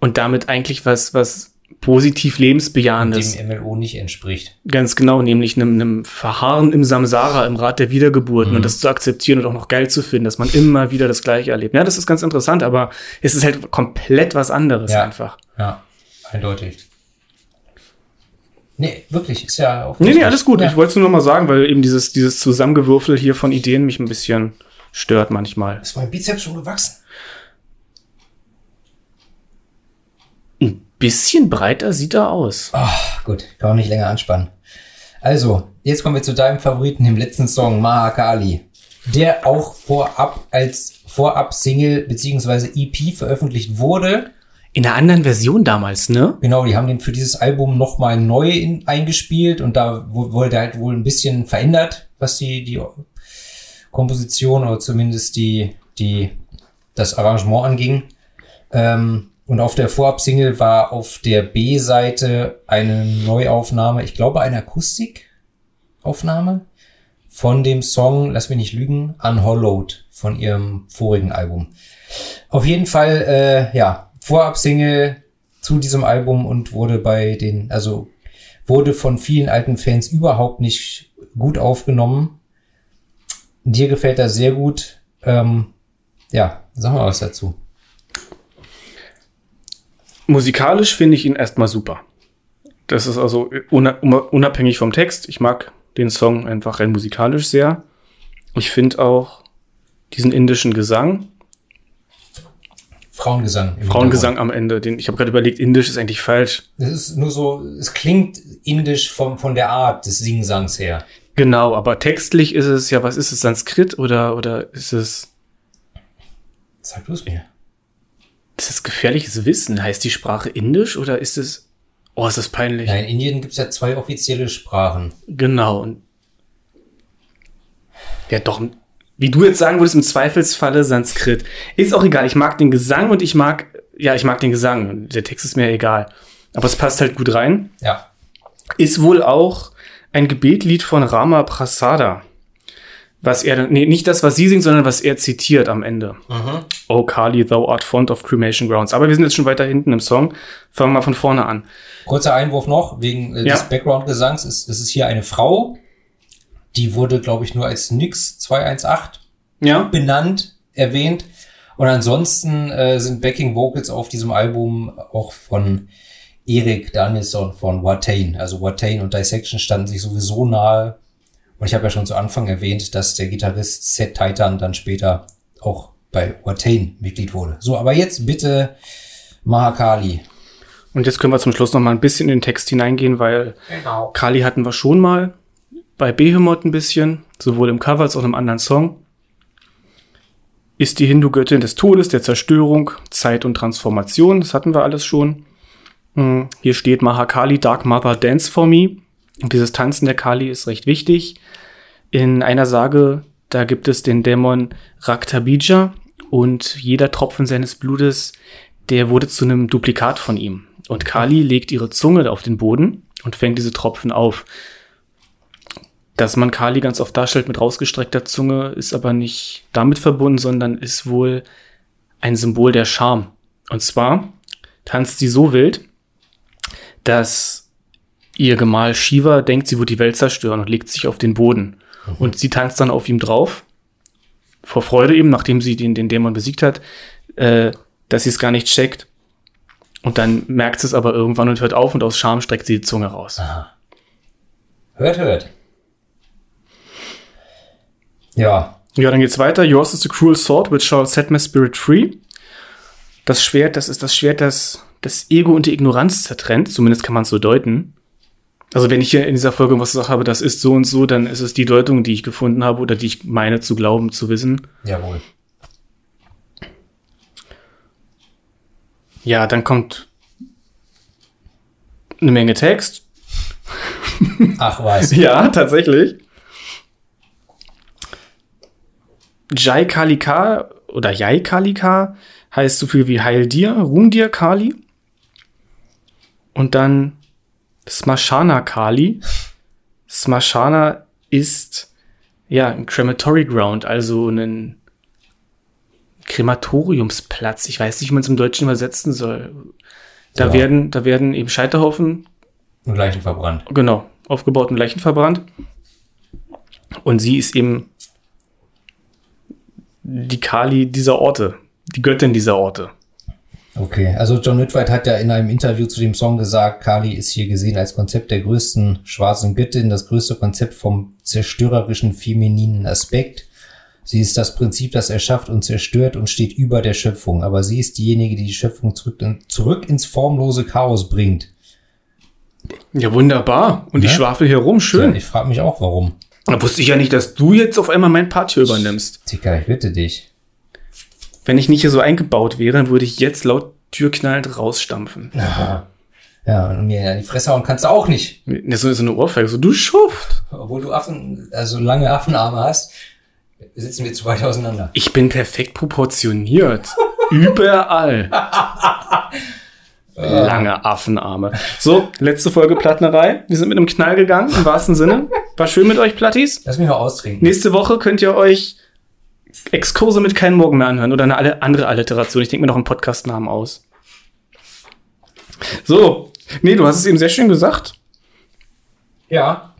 S2: und damit eigentlich was, was positiv lebensbejahendes.
S1: Dem MLO nicht entspricht.
S2: Ganz genau, nämlich einem, einem Verharren im Samsara, im Rad der Wiedergeburten
S1: Mhm.
S2: und das zu akzeptieren und auch noch geil zu finden, dass man immer wieder das Gleiche erlebt. Ja, das ist ganz interessant, aber es ist halt komplett was anderes
S1: Ja.
S2: einfach.
S1: Ja, eindeutig. Nee, wirklich, ist ja auch.
S2: Nee, nee, alles gut.
S1: Ja.
S2: Ich wollte es nur noch mal sagen, weil eben dieses, dieses Zusammengewürfel hier von Ideen mich ein bisschen stört manchmal.
S1: Ist mein Bizeps schon gewachsen?
S2: Ein bisschen breiter sieht er aus.
S1: Ach, gut, kann man nicht länger anspannen. Also, jetzt kommen wir zu deinem Favoriten, dem letzten Song, Mahakali. Der auch vorab als Vorab-Single beziehungsweise EP veröffentlicht wurde.
S2: In einer anderen Version damals, ne?
S1: Genau, die haben den für dieses Album nochmal neu in, eingespielt und da wu- wurde halt wohl ein bisschen verändert, was die, die Komposition oder zumindest die, die, das Arrangement anging. Ähm, und auf der Vorab-Single war auf der B-Seite eine Neuaufnahme, ich glaube eine Akustikaufnahme von dem Song, lass mich nicht lügen, Unhollowed von ihrem vorigen Album. Auf jeden Fall, äh, ja, Vorab-Single zu diesem Album und wurde bei den, also wurde von vielen alten Fans überhaupt nicht gut aufgenommen. Dir gefällt er sehr gut. Ähm, ja, sag mal was dazu.
S2: Musikalisch finde ich ihn erstmal super. Das ist also una- unabhängig vom Text. Ich mag den Song einfach rein musikalisch sehr. Ich finde auch diesen indischen Gesang,
S1: Frauengesang.
S2: Frauengesang am Ende, den ich habe gerade überlegt, indisch ist eigentlich falsch.
S1: Das ist nur so, es klingt indisch vom, von der Art des Singsangs her.
S2: Genau, aber textlich ist es ja, was ist es, Sanskrit oder oder ist es
S1: Sag du es mir.
S2: Ist es gefährliches Wissen? Heißt die Sprache indisch oder ist es Oh, ist das peinlich.
S1: Ja, in Indien gibt es ja zwei offizielle Sprachen.
S2: Genau. Und ja, doch, wie du jetzt sagen würdest, im Zweifelsfalle Sanskrit. Ist auch egal. Ich mag den Gesang und ich mag, ja, ich mag den Gesang. Der Text ist mir egal. Aber es passt halt gut rein.
S1: Ja.
S2: Ist wohl auch ein Gebetlied von Rama Prasada. Was er, nee, nicht das, was sie singt, sondern was er zitiert am Ende. Oh Kali, thou art fond of cremation grounds. Aber wir sind jetzt schon weiter hinten im Song. Fangen wir mal von vorne an.
S1: Kurzer Einwurf noch, wegen äh,
S2: Ja.
S1: des Background-Gesangs. ist- Es ist hier eine Frau, die wurde, glaube ich, nur als Nix 218
S2: Ja.
S1: benannt, erwähnt. Und ansonsten äh, sind Backing Vocals auf diesem Album auch von Erik Danielsson von Watain. Also Watain und Dissection standen sich sowieso nahe. Und ich habe ja schon zu Anfang erwähnt, dass der Gitarrist Seth Titan dann später auch bei Watain Mitglied wurde. So, aber jetzt bitte Mahakali.
S2: Und jetzt können wir zum Schluss noch mal ein bisschen in den Text hineingehen, weil
S1: Genau.
S2: Kali hatten wir schon mal. Bei Behemoth ein bisschen, sowohl im Cover als auch im anderen Song. Ist die Hindu-Göttin des Todes, der Zerstörung, Zeit und Transformation. Das hatten wir alles schon. Hm, Hier steht Mahakali, Dark Mother, Dance for Me. Und dieses Tanzen der Kali ist recht wichtig. In einer Sage, da gibt es den Dämon Raktabija und jeder Tropfen seines Blutes, der wurde zu einem Duplikat von ihm. Und Kali legt ihre Zunge auf den Boden und fängt diese Tropfen auf. Dass man Kali ganz oft darstellt mit rausgestreckter Zunge, ist aber nicht damit verbunden, sondern ist wohl ein Symbol der Scham. Und zwar tanzt sie so wild, dass ihr Gemahl Shiva denkt, sie wird die Welt zerstören und legt sich auf den Boden. Und sie tanzt dann auf ihm drauf, vor Freude eben, nachdem sie den, den Dämon besiegt hat, äh, dass sie es gar nicht checkt. Und dann merkt sie es aber irgendwann und hört auf und aus Scham streckt sie die Zunge raus.
S1: Aha. Hört, hört. Ja,
S2: Ja, dann geht's weiter. Yours is the cruel sword which shall set my spirit free. Das Schwert, das ist das Schwert, das das Ego und die Ignoranz zertrennt. Zumindest kann man es so deuten. Also wenn ich hier in dieser Folge was gesagt habe, das ist so und so, dann ist es die Deutung, die ich gefunden habe oder die ich meine zu glauben, zu wissen.
S1: jawohl.
S2: Ja, dann kommt eine Menge Text.
S1: Ach was.
S2: Ja, tatsächlich. Jai Kalika oder Jai Kalika heißt so viel wie Heil dir, Ruhm dir Kali. Und dann Smashana Kali. Smashana ist ja ein Crematory Ground, also ein Krematoriumsplatz. Ich weiß nicht, wie man es im Deutschen übersetzen soll. Da
S1: Ja.
S2: werden, da werden eben Scheiterhaufen
S1: Und Leichen verbrannt.
S2: genau, aufgebaut und Leichen verbrannt. Und sie ist eben die Kali dieser Orte, die Göttin dieser Orte.
S1: Okay, also John Whitwright hat ja in einem Interview zu dem Song gesagt, Kali ist hier gesehen als Konzept der größten schwarzen Göttin, das größte Konzept vom zerstörerischen femininen Aspekt. Sie ist das Prinzip, das erschafft und zerstört und steht über der Schöpfung, aber sie ist diejenige, die die Schöpfung zurück, in, zurück ins formlose Chaos bringt.
S2: Ja, wunderbar. Und ich
S1: Ja.
S2: schwafel hier rum,
S1: Ja,
S2: schön.
S1: ich frage mich auch, warum.
S2: Da wusste ich ja nicht, dass du jetzt auf einmal mein Part hier übernimmst.
S1: Tika, ich bitte dich.
S2: Wenn ich nicht hier so eingebaut wäre, dann würde ich jetzt laut türknallend rausstampfen.
S1: Ja, und mir in die Fresse hauen kannst du auch nicht.
S2: Das ist so eine Ohrfeige, so du Schuft.
S1: Obwohl du Affen, also lange Affenarme hast, sitzen wir zu weit auseinander.
S2: Ich bin perfekt proportioniert. Überall. Lange Affenarme. So, letzte Folge Plattnerei. Wir sind mit einem Knall gegangen, im wahrsten Sinne. War schön mit euch, Plattis.
S1: Lass mich noch austrinken.
S2: Nächste Woche könnt ihr euch Exkurse mit keinen Morgen mehr anhören oder eine andere Alliteration. Ich denke mir noch einen Podcastnamen aus. So, nee, du hast es eben sehr schön gesagt.
S1: Ja.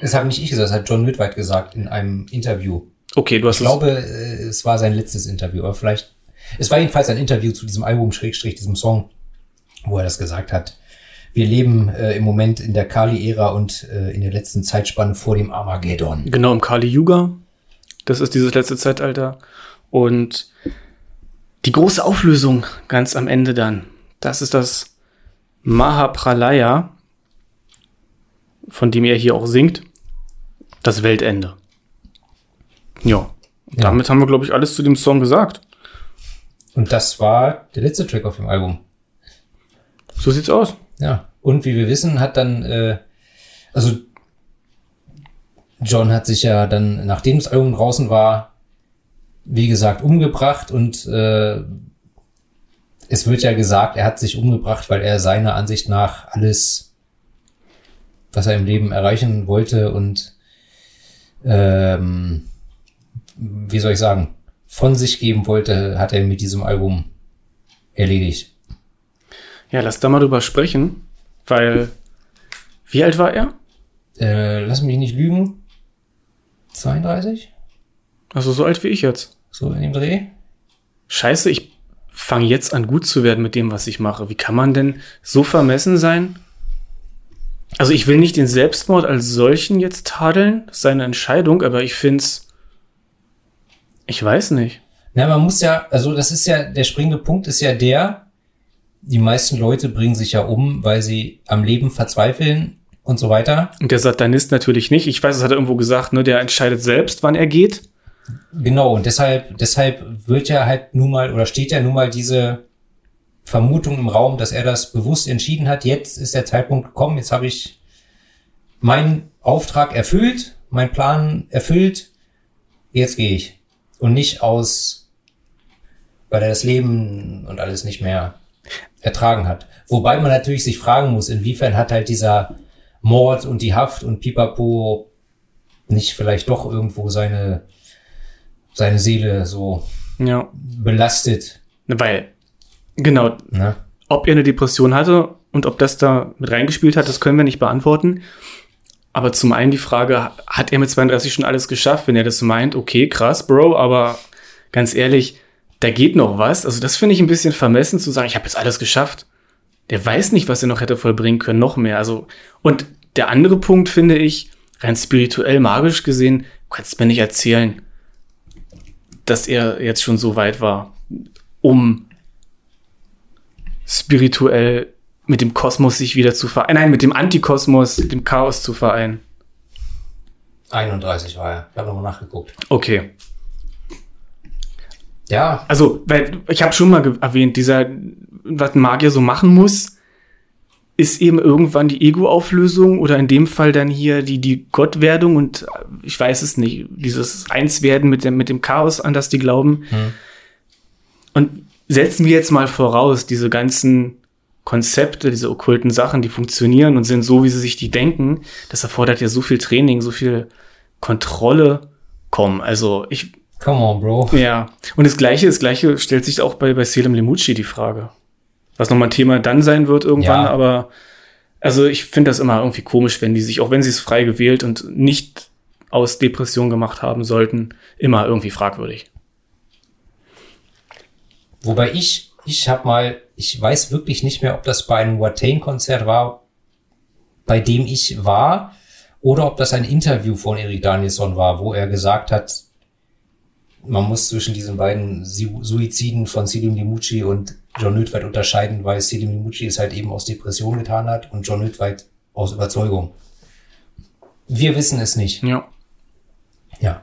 S1: Das habe nicht ich gesagt, das hat John Whitwright gesagt in einem Interview.
S2: Okay, du hast
S1: Ich glaube, äh, es war sein letztes Interview, aber vielleicht. Es war jedenfalls ein Interview zu diesem Album, Schrägstrich, diesem Song, wo er das gesagt hat. Wir leben äh, im Moment in der Kali-Ära und äh, in der letzten Zeitspanne vor dem Armageddon.
S2: Genau, im Kali Yuga. Das ist dieses letzte Zeitalter. Und die große Auflösung ganz am Ende dann. Das ist das Mahapralaya, von dem er hier auch singt. Das Weltende. Ja.
S1: Ja.
S2: Damit haben wir, glaube ich, alles zu dem Song gesagt.
S1: Und das war der letzte Track auf dem Album.
S2: So sieht's aus.
S1: Ja. Und wie wir wissen, hat dann, äh, also John hat sich ja dann, nachdem das Album draußen war, wie gesagt, umgebracht und äh, es wird ja gesagt, er hat sich umgebracht, weil er seiner Ansicht nach alles, was er im Leben erreichen wollte und ähm, wie soll ich sagen, von sich geben wollte, hat er mit diesem Album erledigt.
S2: Ja, lass da mal drüber sprechen, weil wie alt war er?
S1: Äh, lass mich nicht lügen. 32?
S2: Also so alt wie ich jetzt.
S1: So in dem Dreh?
S2: Scheiße, ich fange jetzt an gut zu werden mit dem, was ich mache. Wie kann man denn so vermessen sein? Also ich will nicht den Selbstmord als solchen jetzt tadeln, das ist seine Entscheidung, aber ich find's, ich weiß nicht.
S1: Na, man muss ja, also das ist ja, der springende Punkt ist ja der, die meisten Leute bringen sich ja um, weil sie am Leben verzweifeln und so weiter.
S2: Und der Satanist natürlich nicht. Ich weiß, es hat er irgendwo gesagt, ne, der entscheidet selbst, wann er geht.
S1: Genau, und deshalb, deshalb wird ja halt nun mal, oder steht ja nun mal diese Vermutung im Raum, dass er das bewusst entschieden hat. Jetzt ist der Zeitpunkt gekommen, jetzt habe ich meinen Auftrag erfüllt, meinen Plan erfüllt, jetzt gehe ich. Und nicht aus, weil er das Leben und alles nicht mehr ertragen hat. Wobei man natürlich sich fragen muss, inwiefern hat halt dieser Mord und die Haft und Pipapo nicht vielleicht doch irgendwo seine, seine Seele so
S2: Ja,
S1: belastet.
S2: weil, genau,
S1: Ne?
S2: ob er eine Depression hatte und ob das da mit reingespielt hat, das können wir nicht beantworten. Aber zum einen die Frage, hat er mit 32 schon alles geschafft? Wenn er das meint, okay, krass, Bro, aber ganz ehrlich, da geht noch was. Also das finde ich ein bisschen vermessen zu sagen, ich habe jetzt alles geschafft. Der weiß nicht, was er noch hätte vollbringen können, noch mehr. Also und der andere Punkt finde ich, rein spirituell, magisch gesehen, du kannst mir nicht erzählen, dass er jetzt schon so weit war, um spirituell mit dem Kosmos sich wieder zu vereinen. Nein, mit dem Antikosmos, dem Chaos zu vereinen.
S1: 31 war er. Ich habe nochmal nachgeguckt.
S2: Okay.
S1: Ja,
S2: Also, weil ich habe schon mal erwähnt, dieser, was ein Magier so machen muss, ist eben irgendwann die Ego-Auflösung oder in dem Fall dann hier die, die Gottwerdung und äh, ich weiß es nicht, dieses Einswerden mit dem, mit dem Chaos, an das die glauben.
S1: Hm.
S2: Und setzen wir jetzt mal voraus, diese ganzen Konzepte, diese okkulten Sachen, die funktionieren und sind so, wie sie sich die denken, das erfordert ja so viel Training, so viel Kontrolle. Komm, also ich,
S1: Come on, Bro.
S2: ja. Und das Gleiche, das Gleiche stellt sich auch bei, bei Selim Lemucci die Frage. Was nochmal ein Thema dann sein wird irgendwann,
S1: Ja.
S2: aber also ich finde das immer irgendwie komisch, wenn die sich, auch wenn sie es frei gewählt und nicht aus Depression gemacht haben sollten, immer irgendwie fragwürdig.
S1: Wobei ich, ich habe mal, ich weiß wirklich nicht mehr, ob das bei einem Watain-Konzert war, bei dem ich war, oder ob das ein Interview von Erik Danielsson war, wo er gesagt hat, man muss zwischen diesen beiden Su- Suiziden von Selim Limucci und John Nödweit unterscheiden, weil Selim Limucci es halt eben aus Depression getan hat und John Nödweit aus Überzeugung. Wir wissen es nicht.
S2: Ja.
S1: Ja.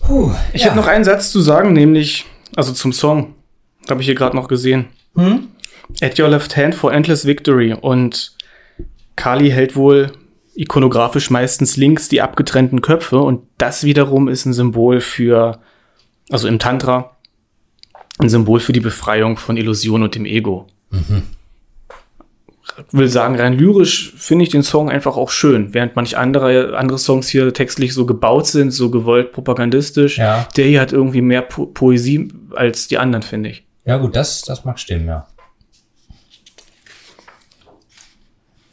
S1: Puh,
S2: Ich
S1: ja.
S2: habe noch einen Satz zu sagen, nämlich, also zum Song. Habe ich hier gerade noch gesehen.
S1: Hm?
S2: At Your Left Hand for Endless Victory. Und Kali hält wohl ikonografisch meistens links die abgetrennten Köpfe. Und das wiederum ist ein Symbol für, also im Tantra, ein Symbol für die Befreiung von Illusion und dem Ego. Will sagen, rein lyrisch finde ich den Song einfach auch schön, während manch andere, andere Songs hier textlich so gebaut sind, so gewollt propagandistisch.
S1: Ja.
S2: Der hier hat irgendwie mehr po Poesie als die anderen, finde ich.
S1: Ja, gut, das, das mag stimmen, ja.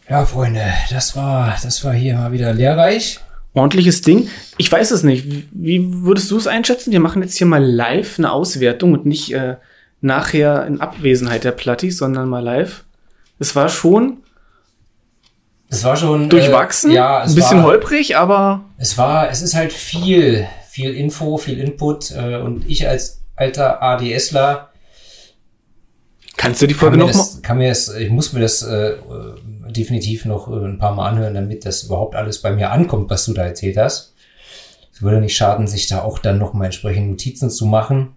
S1: Ja, Freunde, das war, das war hier mal wieder lehrreich.
S2: Ordentliches Ding. Ich weiß es nicht. Wie- würdest du es einschätzen? Wir machen jetzt hier mal live eine Auswertung und nicht äh, nachher in Abwesenheit der Plattis, sondern mal live. Es war schon
S1: Es war schon
S2: durchwachsen,
S1: Äh, ja, es
S2: ein bisschen
S1: war,
S2: holprig, aber
S1: Es war, es ist halt viel, viel Info, viel Input äh, und ich als alter ADSler
S2: kannst du die Folge
S1: mir,
S2: noch mal?
S1: das, kann mir das, ich muss mir das äh, äh, definitiv noch äh, ein paar Mal anhören, damit das überhaupt alles bei mir ankommt, was du da erzählt hast. Es würde nicht schaden, sich da auch dann noch mal entsprechend Notizen zu machen,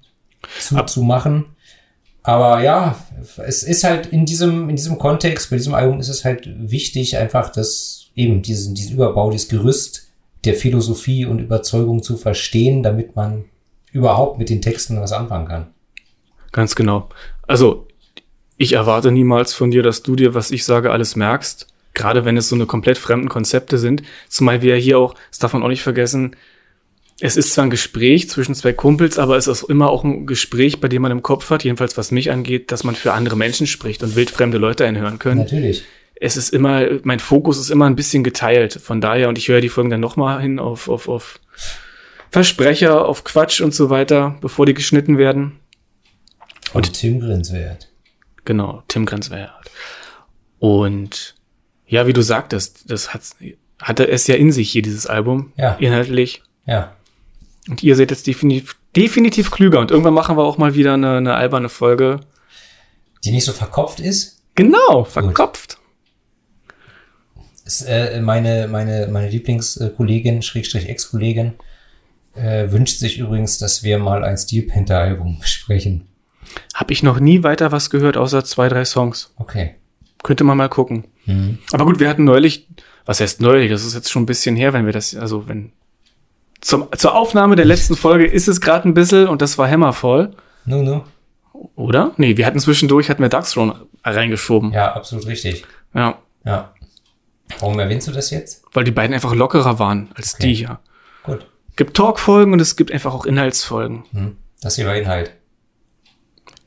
S1: zu, zu machen. Aber ja, es ist halt in diesem, in diesem Kontext, bei diesem Album ist es halt wichtig, einfach das eben diesen, diesen Überbau, dieses Gerüst der Philosophie und Überzeugung zu verstehen, damit man überhaupt mit den Texten was anfangen kann.
S2: Ganz genau. Also, ich erwarte niemals von dir, dass du dir, was ich sage, alles merkst. Gerade wenn es so eine komplett fremden Konzepte sind. Zumal wir hier auch, das darf man auch nicht vergessen, es ist zwar ein Gespräch zwischen zwei Kumpels, aber es ist immer auch ein Gespräch, bei dem man im Kopf hat, jedenfalls was mich angeht, dass man für andere Menschen spricht und wildfremde Leute einhören können.
S1: Natürlich.
S2: Es ist immer, mein Fokus ist immer ein bisschen geteilt. Von daher, und ich höre die Folgen dann nochmal hin auf, auf, auf Versprecher, auf Quatsch und so weiter, bevor die geschnitten werden.
S1: Und Tim Grinswert.
S2: Genau, Tim Grenzwert. Und ja, wie du sagtest, das hat, hatte es ja in sich hier, dieses Album.
S1: Ja.
S2: Inhaltlich.
S1: Ja.
S2: Und ihr seid jetzt definitiv, definitiv klüger. Und irgendwann machen wir auch mal wieder eine, eine alberne Folge.
S1: Die nicht so verkopft ist.
S2: Genau, verkopft.
S1: ist äh, meine, meine, meine Lieblingskollegin, Schrägstrich Ex-Kollegin, äh, wünscht sich übrigens, dass wir mal ein Steel Panther Album besprechen.
S2: Hab ich noch nie weiter was gehört, außer zwei, drei Songs.
S1: Okay.
S2: Könnte man mal gucken.
S1: Mhm.
S2: Aber gut, wir hatten neulich, was heißt neulich? Das ist jetzt schon ein bisschen her, wenn wir das, also wenn zum, zur Aufnahme der letzten Folge ist es gerade ein bisschen und das war Hammerfall,
S1: No, no.
S2: oder? Nee, wir hatten zwischendurch, hatten wir Darkthrone reingeschoben.
S1: Ja, absolut richtig.
S2: Ja,
S1: Ja. Warum erwähnst du das jetzt?
S2: weil die beiden einfach lockerer waren als
S1: Okay.
S2: die hier.
S1: Gut.
S2: Gibt Talkfolgen und es gibt einfach auch Inhaltsfolgen.
S1: Hm. Das hier war Inhalt.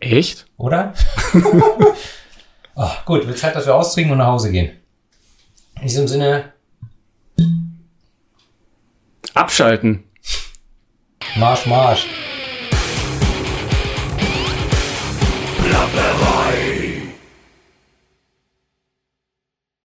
S2: Echt?
S1: Oder? oh, gut, wird Zeit, dass wir austrinken und nach Hause gehen. In diesem Sinne,
S2: Abschalten.
S1: Marsch, Marsch.